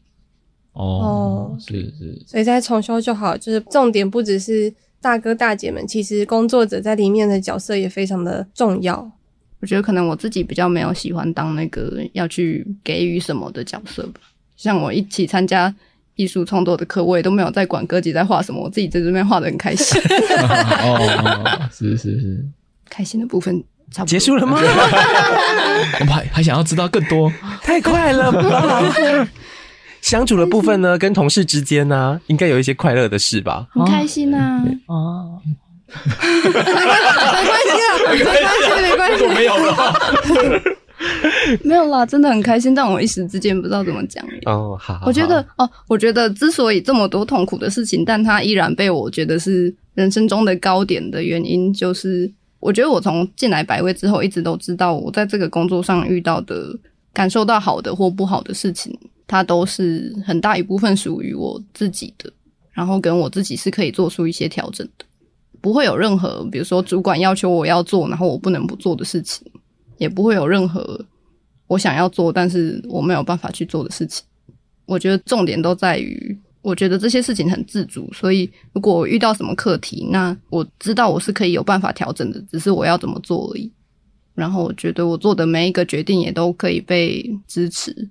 哦，是是，所以再重修就好，就是重点不只是大哥大姐们，其实工作者在里面的角色也非常的重要。我觉得可能我自己比较没有喜欢当那个要去给予什么的角色吧。像我一起参加艺术创作的课，我也都没有在管哥姐在画什么，我自己在这边画的很开心。哦，是是是。开心的部分差不多结束了吗？我们还还想要知道更多，太快了吧！相处的部分呢，跟同事之间呢，应该有一些快乐的事吧？很开心啊！哦，没关系啊，没关系，没关系，没有了，没有啦，真的很开心，但我一时之间不知道怎么讲。哦，好，好，我觉得哦，我觉得之所以这么多痛苦的事情，但它依然被我觉得是人生中的高点的原因，就是。我觉得我从进来百味之后，一直都知道我在这个工作上遇到的、感受到好的或不好的事情，它都是很大一部分属于我自己的，然后跟我自己是可以做出一些调整的，不会有任何比如说主管要求我要做，然后我不能不做的事情，也不会有任何我想要做但是我没有办法去做的事情。我觉得重点都在于。我觉得这些事情很自主，所以如果遇到什么课题，那我知道我是可以有办法调整的，只是我要怎么做而已。然后我觉得我做的每一个决定也都可以被支持。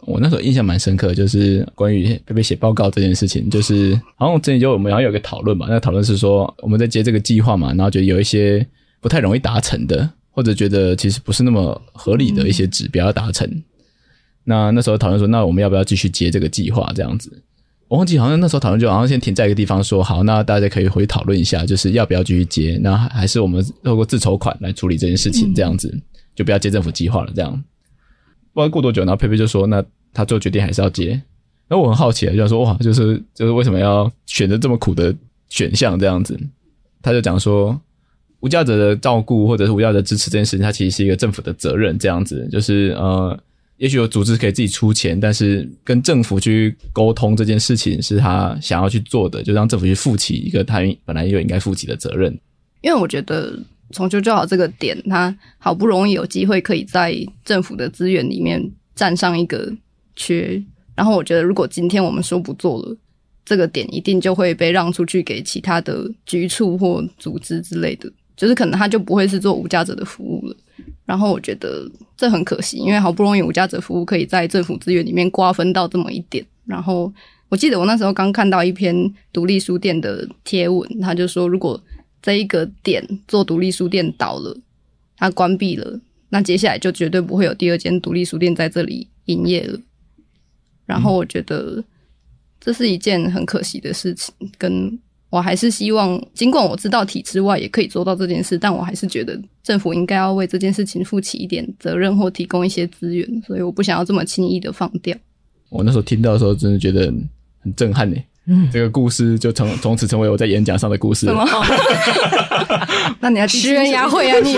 我那时候印象蛮深刻，就是关于佩佩写报告这件事情，就是 好像之前就我们好像有个讨论嘛，那讨论是说我们在接这个计划嘛，然后觉得有一些不太容易达成的，或者觉得其实不是那么合理的一些指标要达成。嗯、那那时候讨论说，那我们要不要继续接这个计划这样子？我忘记好像那时候讨论就好像先停在一个地方说好，那大家可以回去讨论一下，就是要不要继续接，那还是我们透过自筹款来处理这件事情，这样子、嗯、就不要接政府计划了。这样，不知道过多久，然后佩佩就说，那他做决定还是要接。那我很好奇，就想说哇，就是就是为什么要选择这么苦的选项这样子？他就讲说，无家者的照顾或者是无家者支持这件事情，它其实是一个政府的责任，这样子就是呃。也许有组织可以自己出钱，但是跟政府去沟通这件事情是他想要去做的，就让政府去负起一个他本来就应该负起的责任。因为我觉得重修就好这个点，他好不容易有机会可以在政府的资源里面占上一个缺，然后我觉得如果今天我们说不做了，这个点一定就会被让出去给其他的局处或组织之类的，就是可能他就不会是做无家者的服务了。然后我觉得这很可惜，因为好不容易无家者服务可以在政府资源里面瓜分到这么一点。然后我记得我那时候刚看到一篇独立书店的贴文，他就说，如果这一个点做独立书店倒了，它关闭了，那接下来就绝对不会有第二间独立书店在这里营业了。然后我觉得这是一件很可惜的事情，跟。我还是希望，尽管我知道体制外也可以做到这件事，但我还是觉得政府应该要为这件事情负起一点责任或提供一些资源，所以我不想要这么轻易的放掉。我那时候听到的时候，真的觉得很震撼呢。嗯，这个故事就从从此成为我在演讲上的故事。什么？那你要吃人牙慧啊你？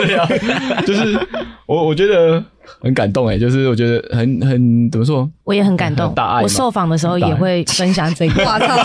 就是我我觉得很感动哎，就是我觉得很很怎么说？我也很感动。大爱，我受访的时候也会分享这个。哇操！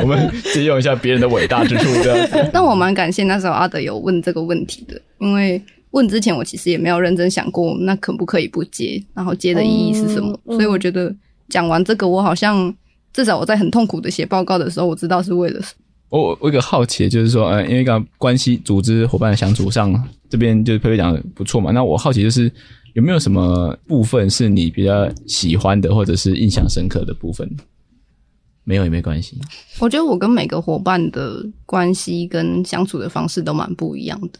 我们借用一下别人的伟大之处，这样子。但我蛮感谢那时候阿德有问这个问题的，因为问之前我其实也没有认真想过，那可不可以不接，然后接的意义是什么。嗯、所以我觉得讲完这个，我好像至少我在很痛苦的写报告的时候，我知道是为了什么。我我有个好奇，就是说，呃，因为刚刚关系组织伙伴的相处上，这边就是佩佩讲的不错嘛。那我好奇就是有没有什么部分是你比较喜欢的，或者是印象深刻的部分？没有也没关系。我觉得我跟每个伙伴的关系跟相处的方式都蛮不一样的。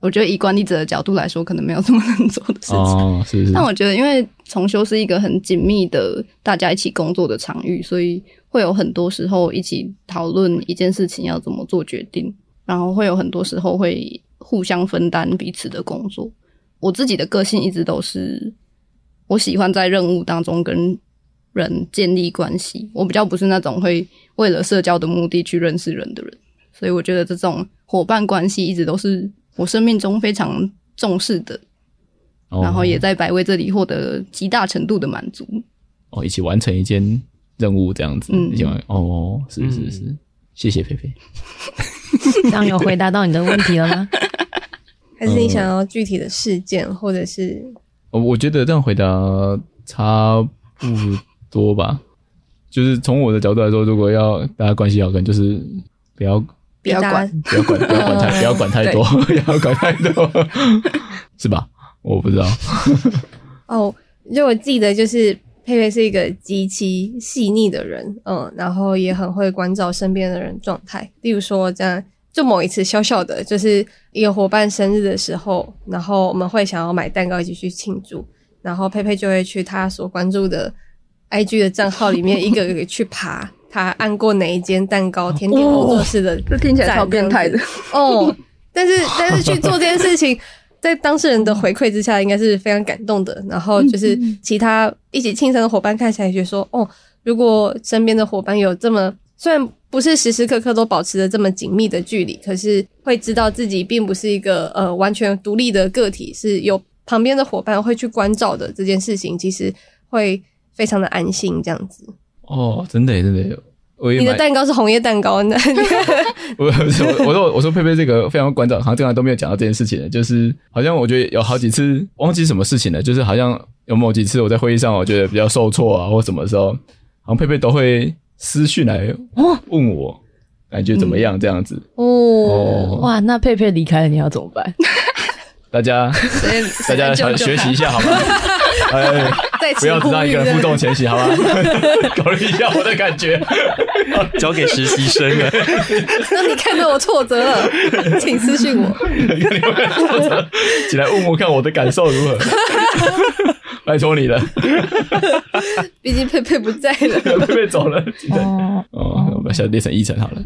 我觉得以管理者的角度来说，可能没有这么能做的事情。哦，是是。但我觉得，因为重修是一个很紧密的大家一起工作的场域，所以会有很多时候一起讨论一件事情要怎么做决定，然后会有很多时候会互相分担彼此的工作。我自己的个性一直都是，我喜欢在任务当中跟人建立关系，我比较不是那种会为了社交的目的去认识人的人，所以我觉得这种伙伴关系一直都是我生命中非常重视的，哦、然后也在百味这里获得极大程度的满足。哦，一起完成一件任务这样子，嗯，哦，是是是，嗯、谢谢菲菲。这样有回答到你的问题了吗？还是你想要具体的事件，嗯、或者是？我我觉得这样回答差不多吧，就是从我的角度来说，如果要大家关系好，可能就是不要不要管，不要管，不要管太，不要管太多，不 要管太多，是吧？我不知道。哦，就我记得，就是佩佩是一个极其细腻的人，嗯，然后也很会关照身边的人状态。例如说，这样就某一次小小的，就是一个伙伴生日的时候，然后我们会想要买蛋糕一起去庆祝。然后佩佩就会去他所关注的 IG 的账号里面一个一个去爬，他按过哪一间蛋糕甜点工作室的，这听起来超变态的哦。但是但是去做这件事情，在当事人的回馈之下，应该是非常感动的。然后就是其他一起庆生的伙伴看起来就说：“哦，如果身边的伙伴有这么虽然不是时时刻刻都保持着这么紧密的距离，可是会知道自己并不是一个呃完全独立的个体，是有。”旁边的伙伴会去关照的这件事情，其实会非常的安心这样子。哦，真的真的。你的蛋糕是红叶蛋糕呢？我我说我说我说佩佩这个非常关照，好像这样都没有讲到这件事情，就是好像我觉得有好几次忘记什么事情了，就是好像有某几次我在会议上我觉得比较受挫啊或什么时候，好像佩佩都会私讯来问我感觉怎么样这样子。哦，哦哇，那佩佩离开了你要怎么办？大家 大家学习一下好吗？哎，不要只让一个人负重前行，好吗？考虑一下我的感觉，交给实习生了。那你看到我挫折了，请私信我。起来问我看我的感受如何？拜托你了。毕竟佩佩不在了，佩佩走了。哦哦，我们现在练成一成好了。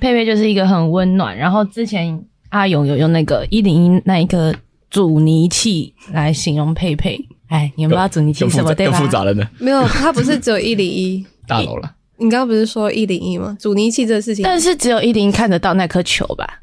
佩佩就是一个很温暖，然后之前阿勇有用那个一零一那一个。阻尼器来形容佩佩，哎，你们不知道阻尼器什么对吧？更复杂了呢。没有，它不是只有一零一 大楼了。你刚刚不是说一零一吗？阻尼器这个事情，但是只有一零一看得到那颗球吧？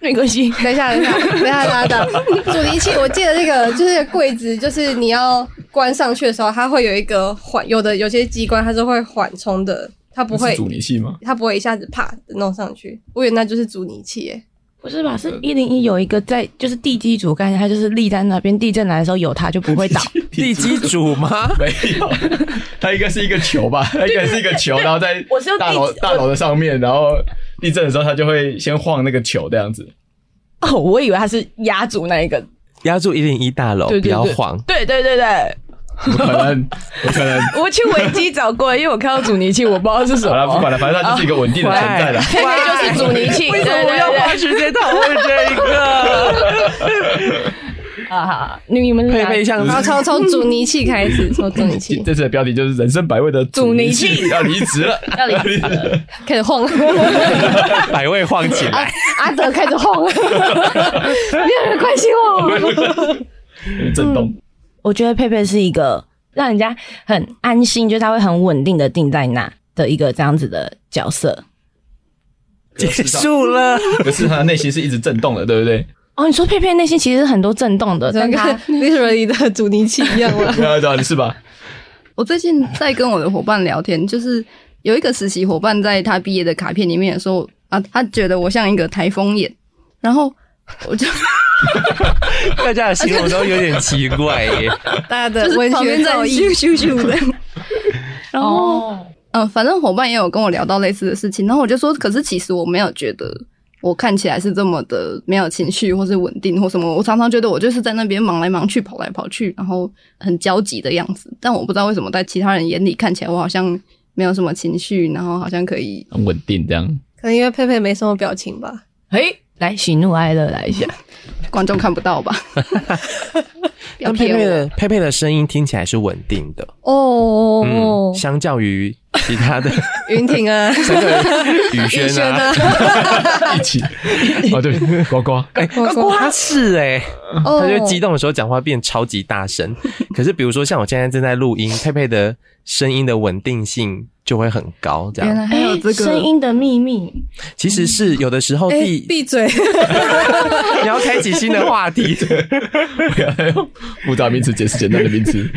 没关系，等一下，等一下，等一下，等一下。阻尼器，我记得那个就是柜子，就是你要关上去的时候，它会有一个缓，有的有些机关它是会缓冲的，它不会阻尼器吗？它不会一下子啪弄上去。我以为那就是阻尼器耶。不是吧？是一零一有一个在，就是地基主概念，它就是立在那边，地震来的时候有它就不会倒。地基主吗？没有，它应该是一个球吧？它应该是一个球，然后在 大楼大楼的上面，然后地震的时候它就会先晃那个球这样子。哦，我以为它是压住那一个，压住一零一大楼，不要晃。对对对对。不可能，不可能！我去维基找过，因为我看到阻尼器，我不知道是什么。好了，不管了，反正它就是一个稳定的存在了。佩佩就是阻尼器，为什么我要花时间讨论这一个？啊好，你们佩佩像，好，从从阻尼器开始，从阻尼器。这次的标题就是“人生百味”的阻尼器要离职了，要离职了，开始晃，百味晃起来，阿德开始晃，没有人关心我，震动。我觉得佩佩是一个让人家很安心，就是他会很稳定的定在那的一个这样子的角色。结束了，可是他的内心是一直震动的，对不对？哦，你说佩佩内心其实很多震动的，跟 他 literally 的阻尼器一样吗？没有，你是吧？我最近在跟我的伙伴聊天，就是有一个实习伙伴在他毕业的卡片里面说啊，他觉得我像一个台风眼，然后我就。大家的形容都有点奇怪耶，大家的文学造诣咻咻咻的。然后，嗯、呃，反正伙伴也有跟我聊到类似的事情，然后我就说，可是其实我没有觉得我看起来是这么的没有情绪，或是稳定，或什么。我常常觉得我就是在那边忙来忙去，跑来跑去，然后很焦急的样子。但我不知道为什么在其他人眼里看起来我好像没有什么情绪，然后好像可以很稳定这样。可能因为佩佩没什么表情吧。嘿。来喜怒哀乐来一下，观众看不到吧？但佩佩的佩佩的声音听起来是稳定的。哦、嗯，相较于其他的 云婷啊，宇轩啊，一起。哦对，呱呱，哎、欸，呱。呱他是哎、欸，他就激动的时候讲话变超级大声。可是比如说像我现在正在录音，佩佩的声音的稳定性。就会很高，这样。原来还有这个声音的秘密，其实是有的时候闭闭嘴，你要开启新的话题，不要用复杂名词解释简单的名词。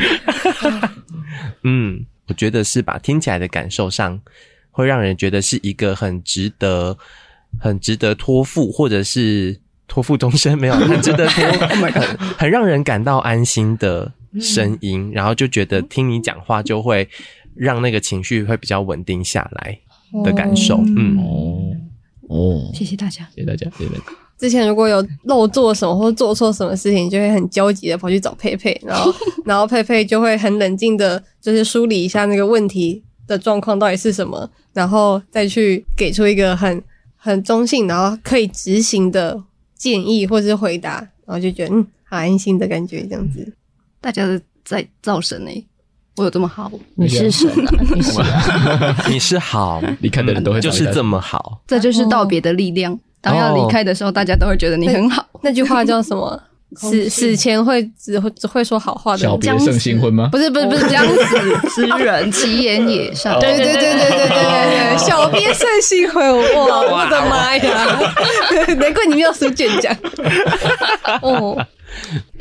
嗯，我觉得是吧？听起来的感受上，会让人觉得是一个很值得、很值得托付，或者是托付终身，没有 很值得托，Oh God，很让人感到安心的声音，嗯，然后就觉得听你讲话就会。让那个情绪会比较稳定下来的感受，哦、嗯，哦，哦，谢谢大家，谢谢大家，谢谢大家。之前如果有漏做什么或做错什么事情，就会很焦急的跑去找佩佩，然后，然后佩佩就会很冷静的，就是梳理一下那个问题的状况到底是什么，然后再去给出一个很很中性，然后可以执行的建议或者是回答，然后就觉得嗯，好安心的感觉，这样子。大家是在造神诶。我有这么好？你是神啊！你是啊！你是好，离开的人都会就是这么好。这就是道别的力量。当要离开的时候，大家都会觉得你很好。那 句话叫什么？死死前会只会只会说好话的小别胜新婚吗？不是不是不是将死之人，其言也善。对对对对对对对，小别胜新婚，哇，我的妈呀！难怪你没有书卷奖。哦，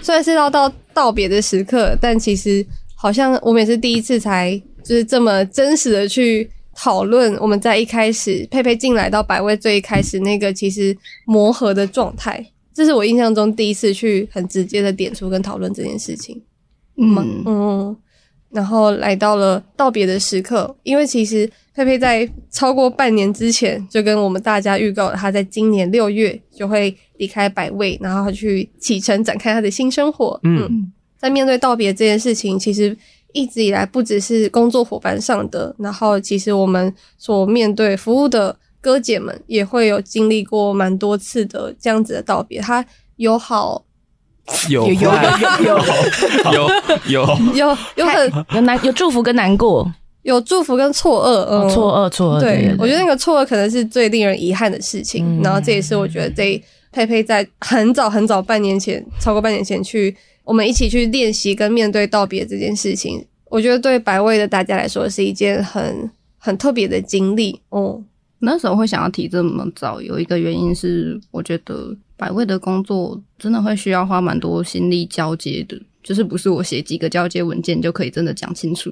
虽然是要到道别的时刻，但其实好像我们也是第一次才就是这么真实的去讨论。我们在一开始佩佩进来到百位最一开始那个其实磨合的状态。这是我印象中第一次去很直接的点出跟讨论这件事情，嗯嗯，然后来到了道别的时刻，因为其实佩佩在超过半年之前就跟我们大家预告了，他在今年六月就会离开百位，然后去启程展开他的新生活。嗯，嗯，在面对道别这件事情，其实一直以来不只是工作伙伴上的，然后其实我们所面对服务的。哥姐们也会有经历过蛮多次的这样子的道别，他有好有有有有有有有很有难有祝福跟难过，有祝福跟错愕，嗯，错愕错愕。对，我觉得那个错愕可能是最令人遗憾的事情。然后这也是我觉得这佩佩在很早很早半年前，超过半年前去我们一起去练习跟面对道别这件事情，我觉得对百味的大家来说是一件很很特别的经历哦。那时候会想要提这么早，有一个原因是，我觉得百味的工作真的会需要花蛮多心力交接的，就是不是我写几个交接文件就可以真的讲清楚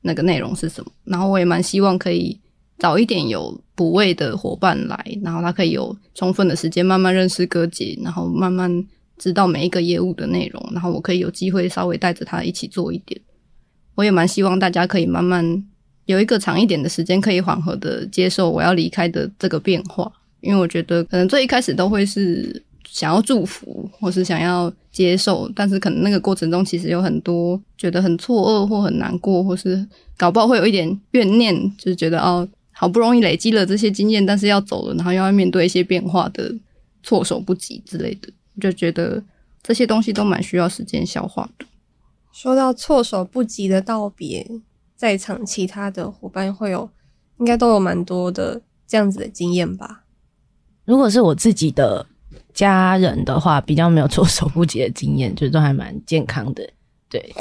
那个内容是什么。然后我也蛮希望可以早一点有补位的伙伴来，然后他可以有充分的时间慢慢认识哥姐，然后慢慢知道每一个业务的内容，然后我可以有机会稍微带着他一起做一点。我也蛮希望大家可以慢慢。有一个长一点的时间，可以缓和的接受我要离开的这个变化，因为我觉得可能最一开始都会是想要祝福，或是想要接受，但是可能那个过程中其实有很多觉得很错愕或很难过，或是搞不好会有一点怨念，就是觉得哦，好不容易累积了这些经验，但是要走了，然后又要面对一些变化的措手不及之类的，就觉得这些东西都蛮需要时间消化的。说到措手不及的道别。在场其他的伙伴会有，应该都有蛮多的这样子的经验吧。如果是我自己的家人的话，比较没有措手不及的经验，就都还蛮健康的。对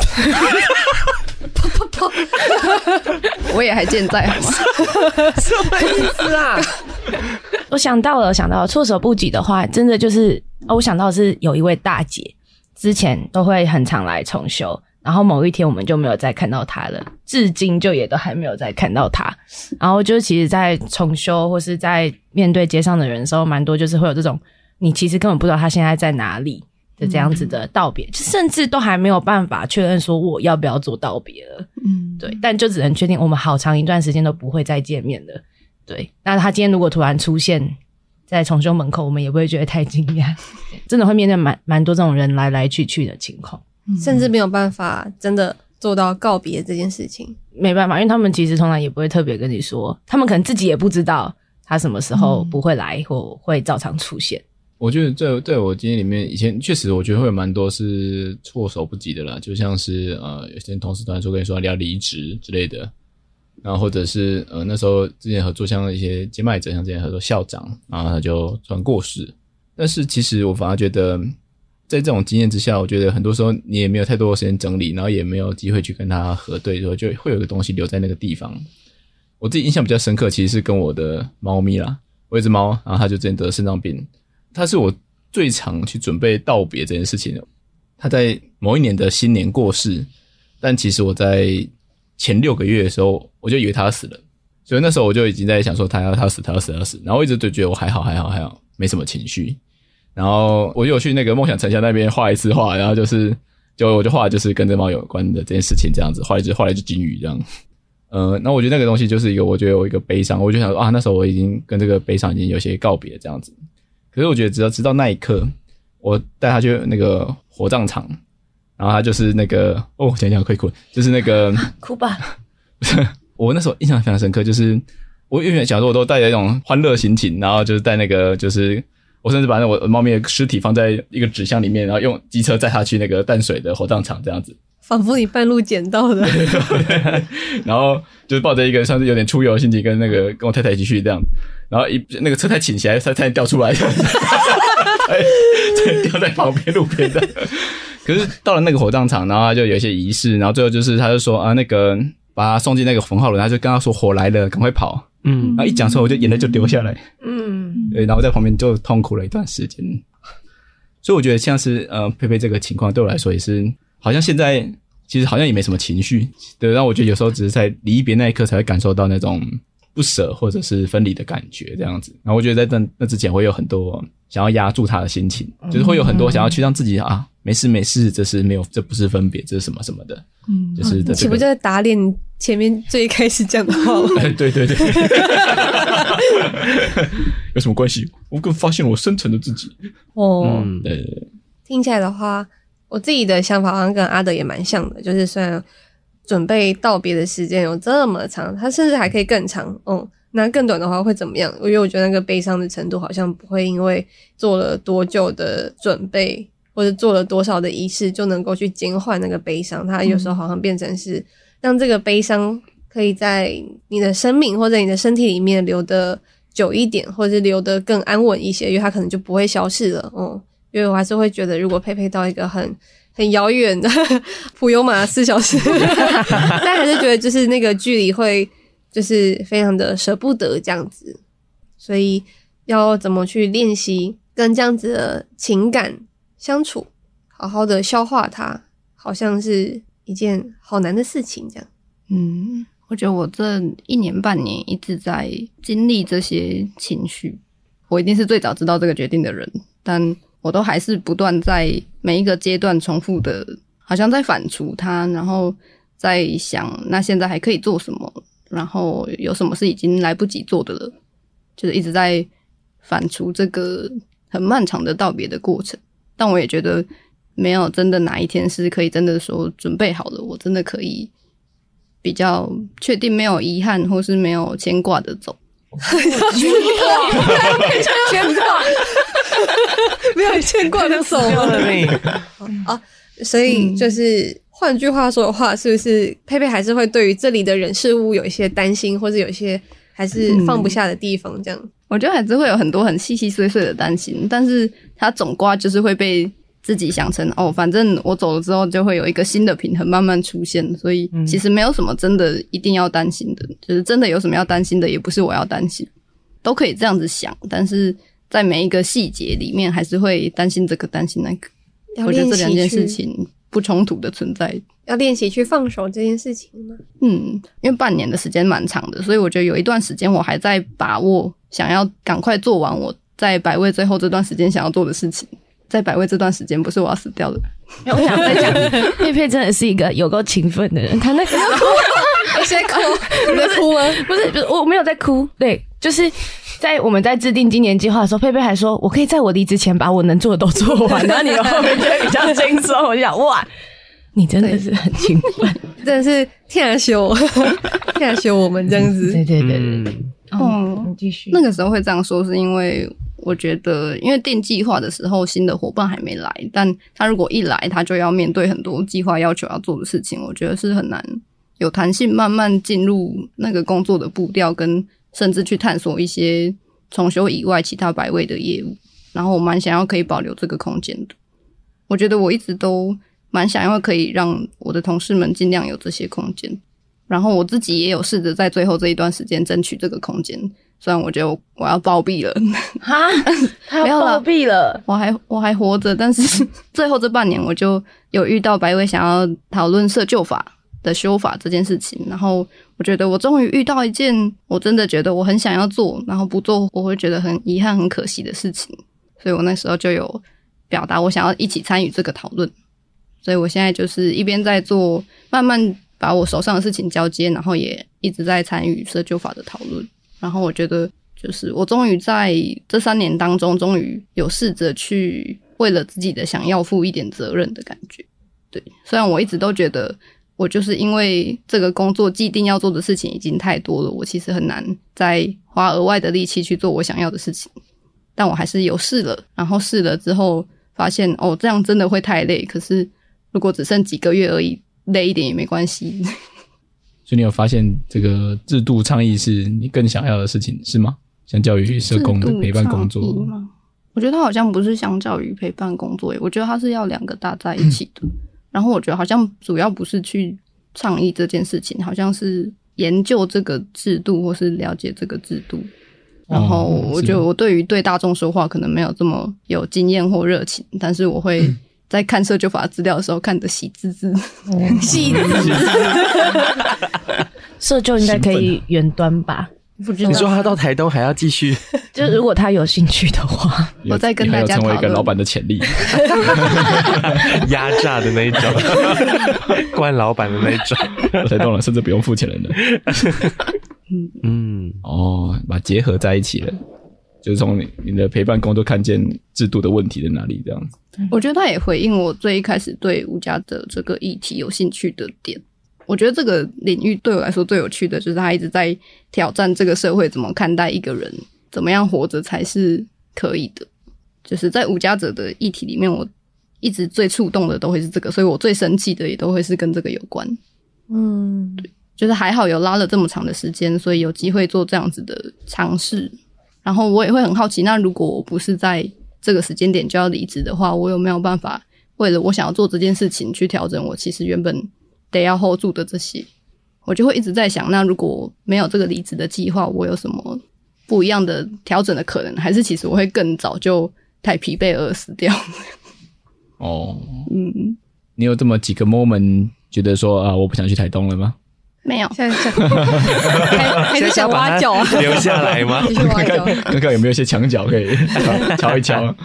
我也还健在，好吗？什么意思啊？我想到了，想到了措手不及的话，真的就是哦，我想到的是有一位大姐，之前都会很常来重修。然后某一天我们就没有再看到她了，至今就也都还没有再看到她。然后就其实，在重修或是在面对街上的人的时候，蛮多就是会有这种你其实根本不知道他现在在哪里的这样子的道别，嗯、甚至都还没有办法确认说我要不要做道别了。嗯，对，但就只能确定我们好长一段时间都不会再见面了。对，那他今天如果突然出现在重修门口，我们也不会觉得太惊讶，真的会面对蛮蛮多这种人来来去去的情况。甚至没有办法真的做到告别这件事情，没办法，因为他们其实从来也不会特别跟你说，他们可能自己也不知道他什么时候不会来或会照常出现。我觉得在在我经验里面，以前确实我觉得会有蛮多是措手不及的啦，就像是呃，有些同事突然说跟你说要离职之类的，然后或者是呃那时候之前合作像一些接麦者，像之前合作校长，然后他就突然过世，但是其实我反而觉得。在这种经验之下，我觉得很多时候你也没有太多的时间整理，然后也没有机会去跟他核对，说就会有个东西留在那个地方。我自己印象比较深刻，其实是跟我的猫咪啦，我有一只猫，然后它就之前得肾脏病，它是我最常去准备道别这件事情的。它在某一年的新年过世，但其实我在前六个月的时候，我就以为它死了，所以那时候我就已经在想说它要它死，它要死，它要死，然后一直都觉得我还好，还好，还好，没什么情绪。然后我有去那个梦想城乡那边画一次画，然后就是就我就画就是跟这猫有关的这件事情这样子，画一只画了一只金鱼这样。呃，那我觉得那个东西就是一个我觉得有一个悲伤，我就想说啊，那时候我已经跟这个悲伤已经有些告别这样子。可是我觉得直到直到那一刻，我带他去那个火葬场，然后他就是那个哦，想想可以哭，就是那个 哭吧。我那时候印象非常深刻，就是我永远小时候我都带着一种欢乐心情，然后就是带那个就是。我甚至把那我猫咪的尸体放在一个纸箱里面，然后用机车载它去那个淡水的火葬场，这样子，仿佛你半路捡到的。然后就是抱着一个算是有点出游的心情，跟那个跟我太太一起去这样，然后一那个车胎倾起来，它差点掉出来。哎，对，掉在旁边路边的。可是到了那个火葬场，然后他就有一些仪式，然后最后就是他就说啊，那个把他送进那个焚化炉，他就跟他说火来了，赶快跑。嗯，然后一讲出来，我就眼泪就流下来。嗯，对，然后在旁边就痛苦了一段时间。所以我觉得像是呃佩佩这个情况，对我来说也是，好像现在其实好像也没什么情绪。对，然后我觉得有时候只是在离别那一刻才会感受到那种不舍或者是分离的感觉，这样子。然后我觉得在那那之前会有很多想要压住他的心情，就是会有很多想要去让自己啊。没事没事，这是没有，这不是分别，这是什么什么的，嗯，就是。岂不就是打脸前面最开始讲的话 吗？对对对，有什么关系？我更发现了我深层的自己。哦，嗯、对，对，对。听起来的话，我自己的想法好像跟阿德也蛮像的，就是虽然准备道别的时间有这么长，它甚至还可以更长。嗯，那更短的话会怎么样？因为我觉得那个悲伤的程度好像不会因为做了多久的准备。或者做了多少的仪式就能够去减缓那个悲伤，它有时候好像变成是让这个悲伤可以在你的生命或者你的身体里面留得久一点，或者是留得更安稳一些，因为它可能就不会消失了。嗯，因为我还是会觉得，如果佩佩到一个很很遥远的 普悠玛四小时，但还是觉得就是那个距离会就是非常的舍不得这样子，所以要怎么去练习跟这样子的情感相处，好好的消化它，好像是一件好难的事情。这样，嗯，我觉得我这一年半年一直在经历这些情绪，我一定是最早知道这个决定的人，但我都还是不断在每一个阶段重复的，好像在反刍它，然后在想，那现在还可以做什么，然后有什么是已经来不及做的了，就是一直在反刍这个很漫长的道别的过程。但我也觉得没有真的哪一天是可以真的说准备好了，我真的可以比较确定没有遗憾或是没有牵挂的走。牵挂，没有牵挂的走了啊！所以就是换句话说的话，是不是佩佩还是会对于这里的人事物有一些担心，或者有一些还是放不下的地方？这样。我觉得还是会有很多很细细碎碎的担心，但是它总归就是会被自己想成哦，反正我走了之后就会有一个新的平衡慢慢出现，所以其实没有什么真的一定要担心的，就是真的有什么要担心的，也不是我要担心，都可以这样子想，但是在每一个细节里面还是会担心这个担心那个，我觉得这两件事情不冲突的存在。要练习去放手这件事情吗？嗯，因为半年的时间蛮长的，所以我觉得有一段时间我还在把握，想要赶快做完我在百位最后这段时间想要做的事情。在百味这段时间，不是我要死掉了。我想再讲，佩佩真的是一个有够勤奋的人。他那个 时候，我在哭，你在哭吗？不是，不是，我没有在哭。对，就是在我们在制定今年计划的时候，佩佩还说，我可以在我离职前把我能做的都做完，然后你后面就会比较轻松。我就想，哇。你真的是很勤奋，真的是天然修，天然修我们这样子。对对对对，嗯，你继续。那个时候会这样说，是因为我觉得，因为定计划的时候，新的伙伴还没来，但他如果一来，他就要面对很多计划要求要做的事情，我觉得是很难有弹性，慢慢进入那个工作的步调，跟甚至去探索一些重修以外其他百位的业务。然后我蛮想要可以保留这个空间的。我觉得我一直都。蛮想要可以让我的同事们尽量有这些空间，然后我自己也有试着在最后这一段时间争取这个空间。虽然我觉得我，我要暴毙了，哈，他要暴毙了，我还我还活着，但是 最后这半年我就有遇到白薇想要讨论设旧法的修法这件事情，然后我觉得我终于遇到一件我真的觉得我很想要做，然后不做我会觉得很遗憾、很可惜的事情，所以我那时候就有表达我想要一起参与这个讨论。所以我现在就是一边在做，慢慢把我手上的事情交接，然后也一直在参与社旧法的讨论。然后我觉得，就是我终于在这三年当中，终于有试着去为了自己的想要负一点责任的感觉。对，虽然我一直都觉得，我就是因为这个工作既定要做的事情已经太多了，我其实很难再花额外的力气去做我想要的事情。但我还是有试了，然后试了之后发现，哦，这样真的会太累。可是。如果只剩几个月而已，累一点也没关系。所以你有发现这个制度倡议是你更想要的事情是吗？相较于社工的陪伴工作，我觉得它好像不是相较于陪伴工作，我觉得它是要两个搭在一起的。嗯、然后我觉得好像主要不是去倡议这件事情，好像是研究这个制度或是了解这个制度。然后我觉得我对于对大众说话可能没有这么有经验或热情，但是我会在看社救法资料的时候看得喜滋滋，喜滋滋。社救应该可以远端吧？不知道。你说他到台东还要继续？就如果他有兴趣的话，我再跟大家成为一个老板的潜力，压榨的那一种，关老板的那一种，我才懂了，甚至不用付钱了呢。嗯嗯，哦，把结合在一起了，就是从你你的陪伴工作看见制度的问题在哪里，这样子。我觉得他也回应我最一开始对吴家的这个议题有兴趣的点。我觉得这个领域对我来说最有趣的就是他一直在挑战这个社会怎么看待一个人，怎么样活着才是可以的。就是在无家者的议题里面，我一直最触动的都会是这个，所以我最生气的也都会是跟这个有关。嗯，对。就是还好有拉了这么长的时间，所以有机会做这样子的尝试。然后我也会很好奇，那如果我不是在这个时间点就要离职的话，我有没有办法为了我想要做这件事情去调整我其实原本得要 hold 住的这些？我就会一直在想，那如果没有这个离职的计划，我有什么不一样的调整的可能？还是其实我会更早就太疲惫而死掉？哦，嗯，你有这么几个 moment 觉得说啊，我不想去台东了吗？没有，现在 还是想挖角啊？留下来吗？继续挖角，看看有没有一些墙角可以敲一敲。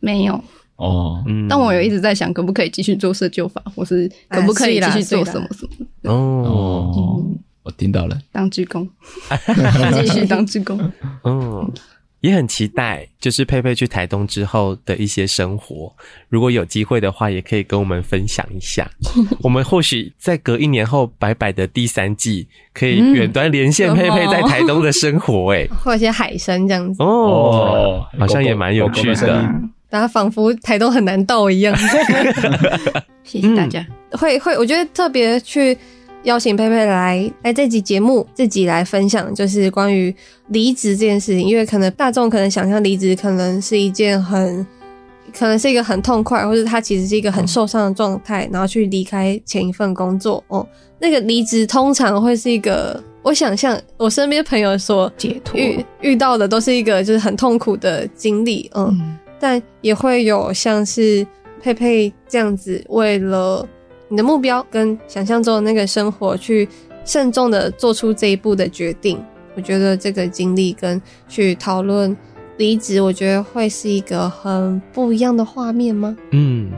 没有哦，嗯，但我有一直在想，可不可以继续做社救法，或是可不可以继续做什么什么？哦，我听到了，当志工，继续当志工，嗯。也很期待，就是佩佩去台东之后的一些生活。如果有机会的话，也可以跟我们分享一下。我们或许在隔一年后，白白的第三季可以远端连线佩佩在台东的生活，欸，诶、嗯，或一些海参这样子哦，好像也蛮有趣的。大家仿佛台东很难到一样。谢谢大家。嗯、会会，我觉得特别去。邀请佩佩来来这集节目，自己来分享，就是关于离职这件事情。因为可能大众可能想象离职可能是一件很，可能是一个很痛快，或者他其实是一个很受伤的状态，然后去离开前一份工作。哦，那个离职通常会是一个，我想象我身边朋友所解脱遇遇到的都是一个就是很痛苦的经历。嗯，嗯，但也会有像是佩佩这样子为了。你的目标跟想象中的那个生活，去慎重的做出这一步的决定，我觉得这个经历跟去讨论离职，我觉得会是一个很不一样的画面吗？嗯，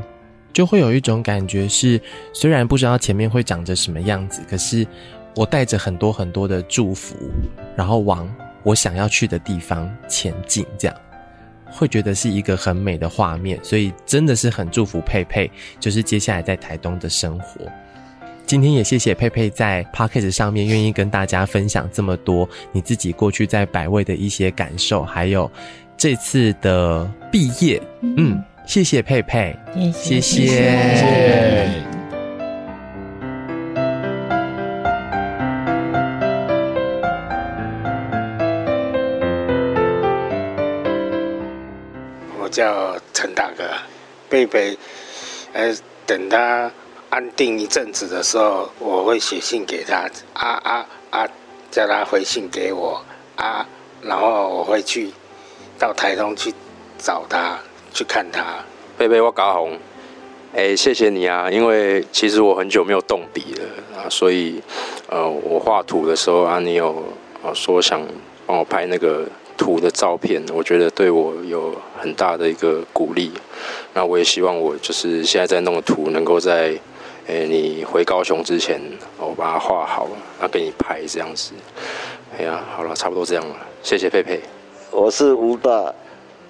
就会有一种感觉是，虽然不知道前面会长着什么样子，可是我带着很多很多的祝福，然后往我想要去的地方前进，这样。会觉得是一个很美的画面，所以真的是很祝福佩佩，就是接下来在台东的生活。今天也谢谢佩佩在 Pocket 上面愿意跟大家分享这么多你自己过去在百味的一些感受，还有这次的毕业。嗯，谢谢佩佩，谢谢。谢谢叫陈大哥，贝贝，呃，等他安定一阵子的时候，我会写信给他，啊啊啊，叫他回信给我，啊，然后我会去到台东去找他，去看他。贝贝，我高红，哎，谢谢你啊，因为其实我很久没有动笔了啊，所以呃，我画图的时候啊，你有啊说想帮我拍那个。图的照片，我觉得对我有很大的一个鼓励。那我也希望我就是现在在弄的图，能够在诶、欸、你回高雄之前，我把它画好，然后给你拍这样子。哎呀，好了，差不多这样了。谢谢佩佩。我是吴大，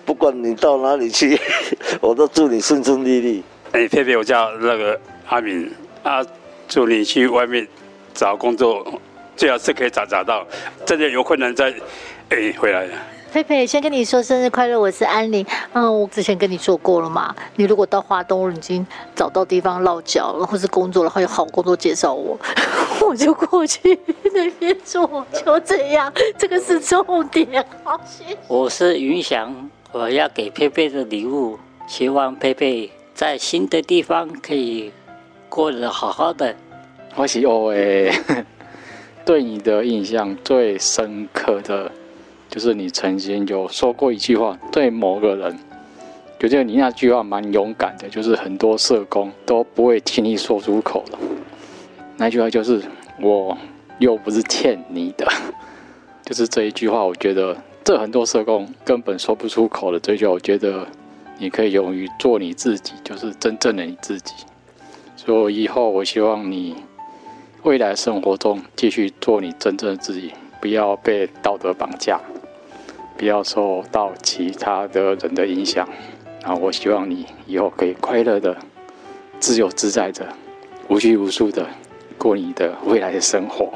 不管你到哪里去，我都祝你顺顺利利。哎、欸，佩佩，我叫那个阿敏啊，祝你去外面找工作，最好是可以找找到。真的有困难在。哎、欸，回来了。佩佩，先跟你说生日快乐，我是安玲。嗯，我之前跟你说过了嘛，你如果到华东已经找到地方落脚了，或是工作了，会有好工作介绍我，我就过去那边做，就这样，这个是重点。好，谢谢。我是云翔，我要给佩佩的礼物，希望佩佩在新的地方可以过得好好的。我是我诶，对你的印象最深刻的，就是你曾经有说过一句话，对某个人，觉得你那句话蛮勇敢的，就是很多社工都不会轻易说出口的。那句话就是“我又不是欠你的”，就是这一句话，我觉得。这很多社工根本说不出口的这句话，我觉得你可以勇于做你自己，就是真正的你自己。所以以后我希望你未来生活中继续做你真正的自己，不要被道德绑架，不要受到其他的人的影响。然后我希望你以后可以快乐的、自由自在的、无拘无束的过你的未来的生活。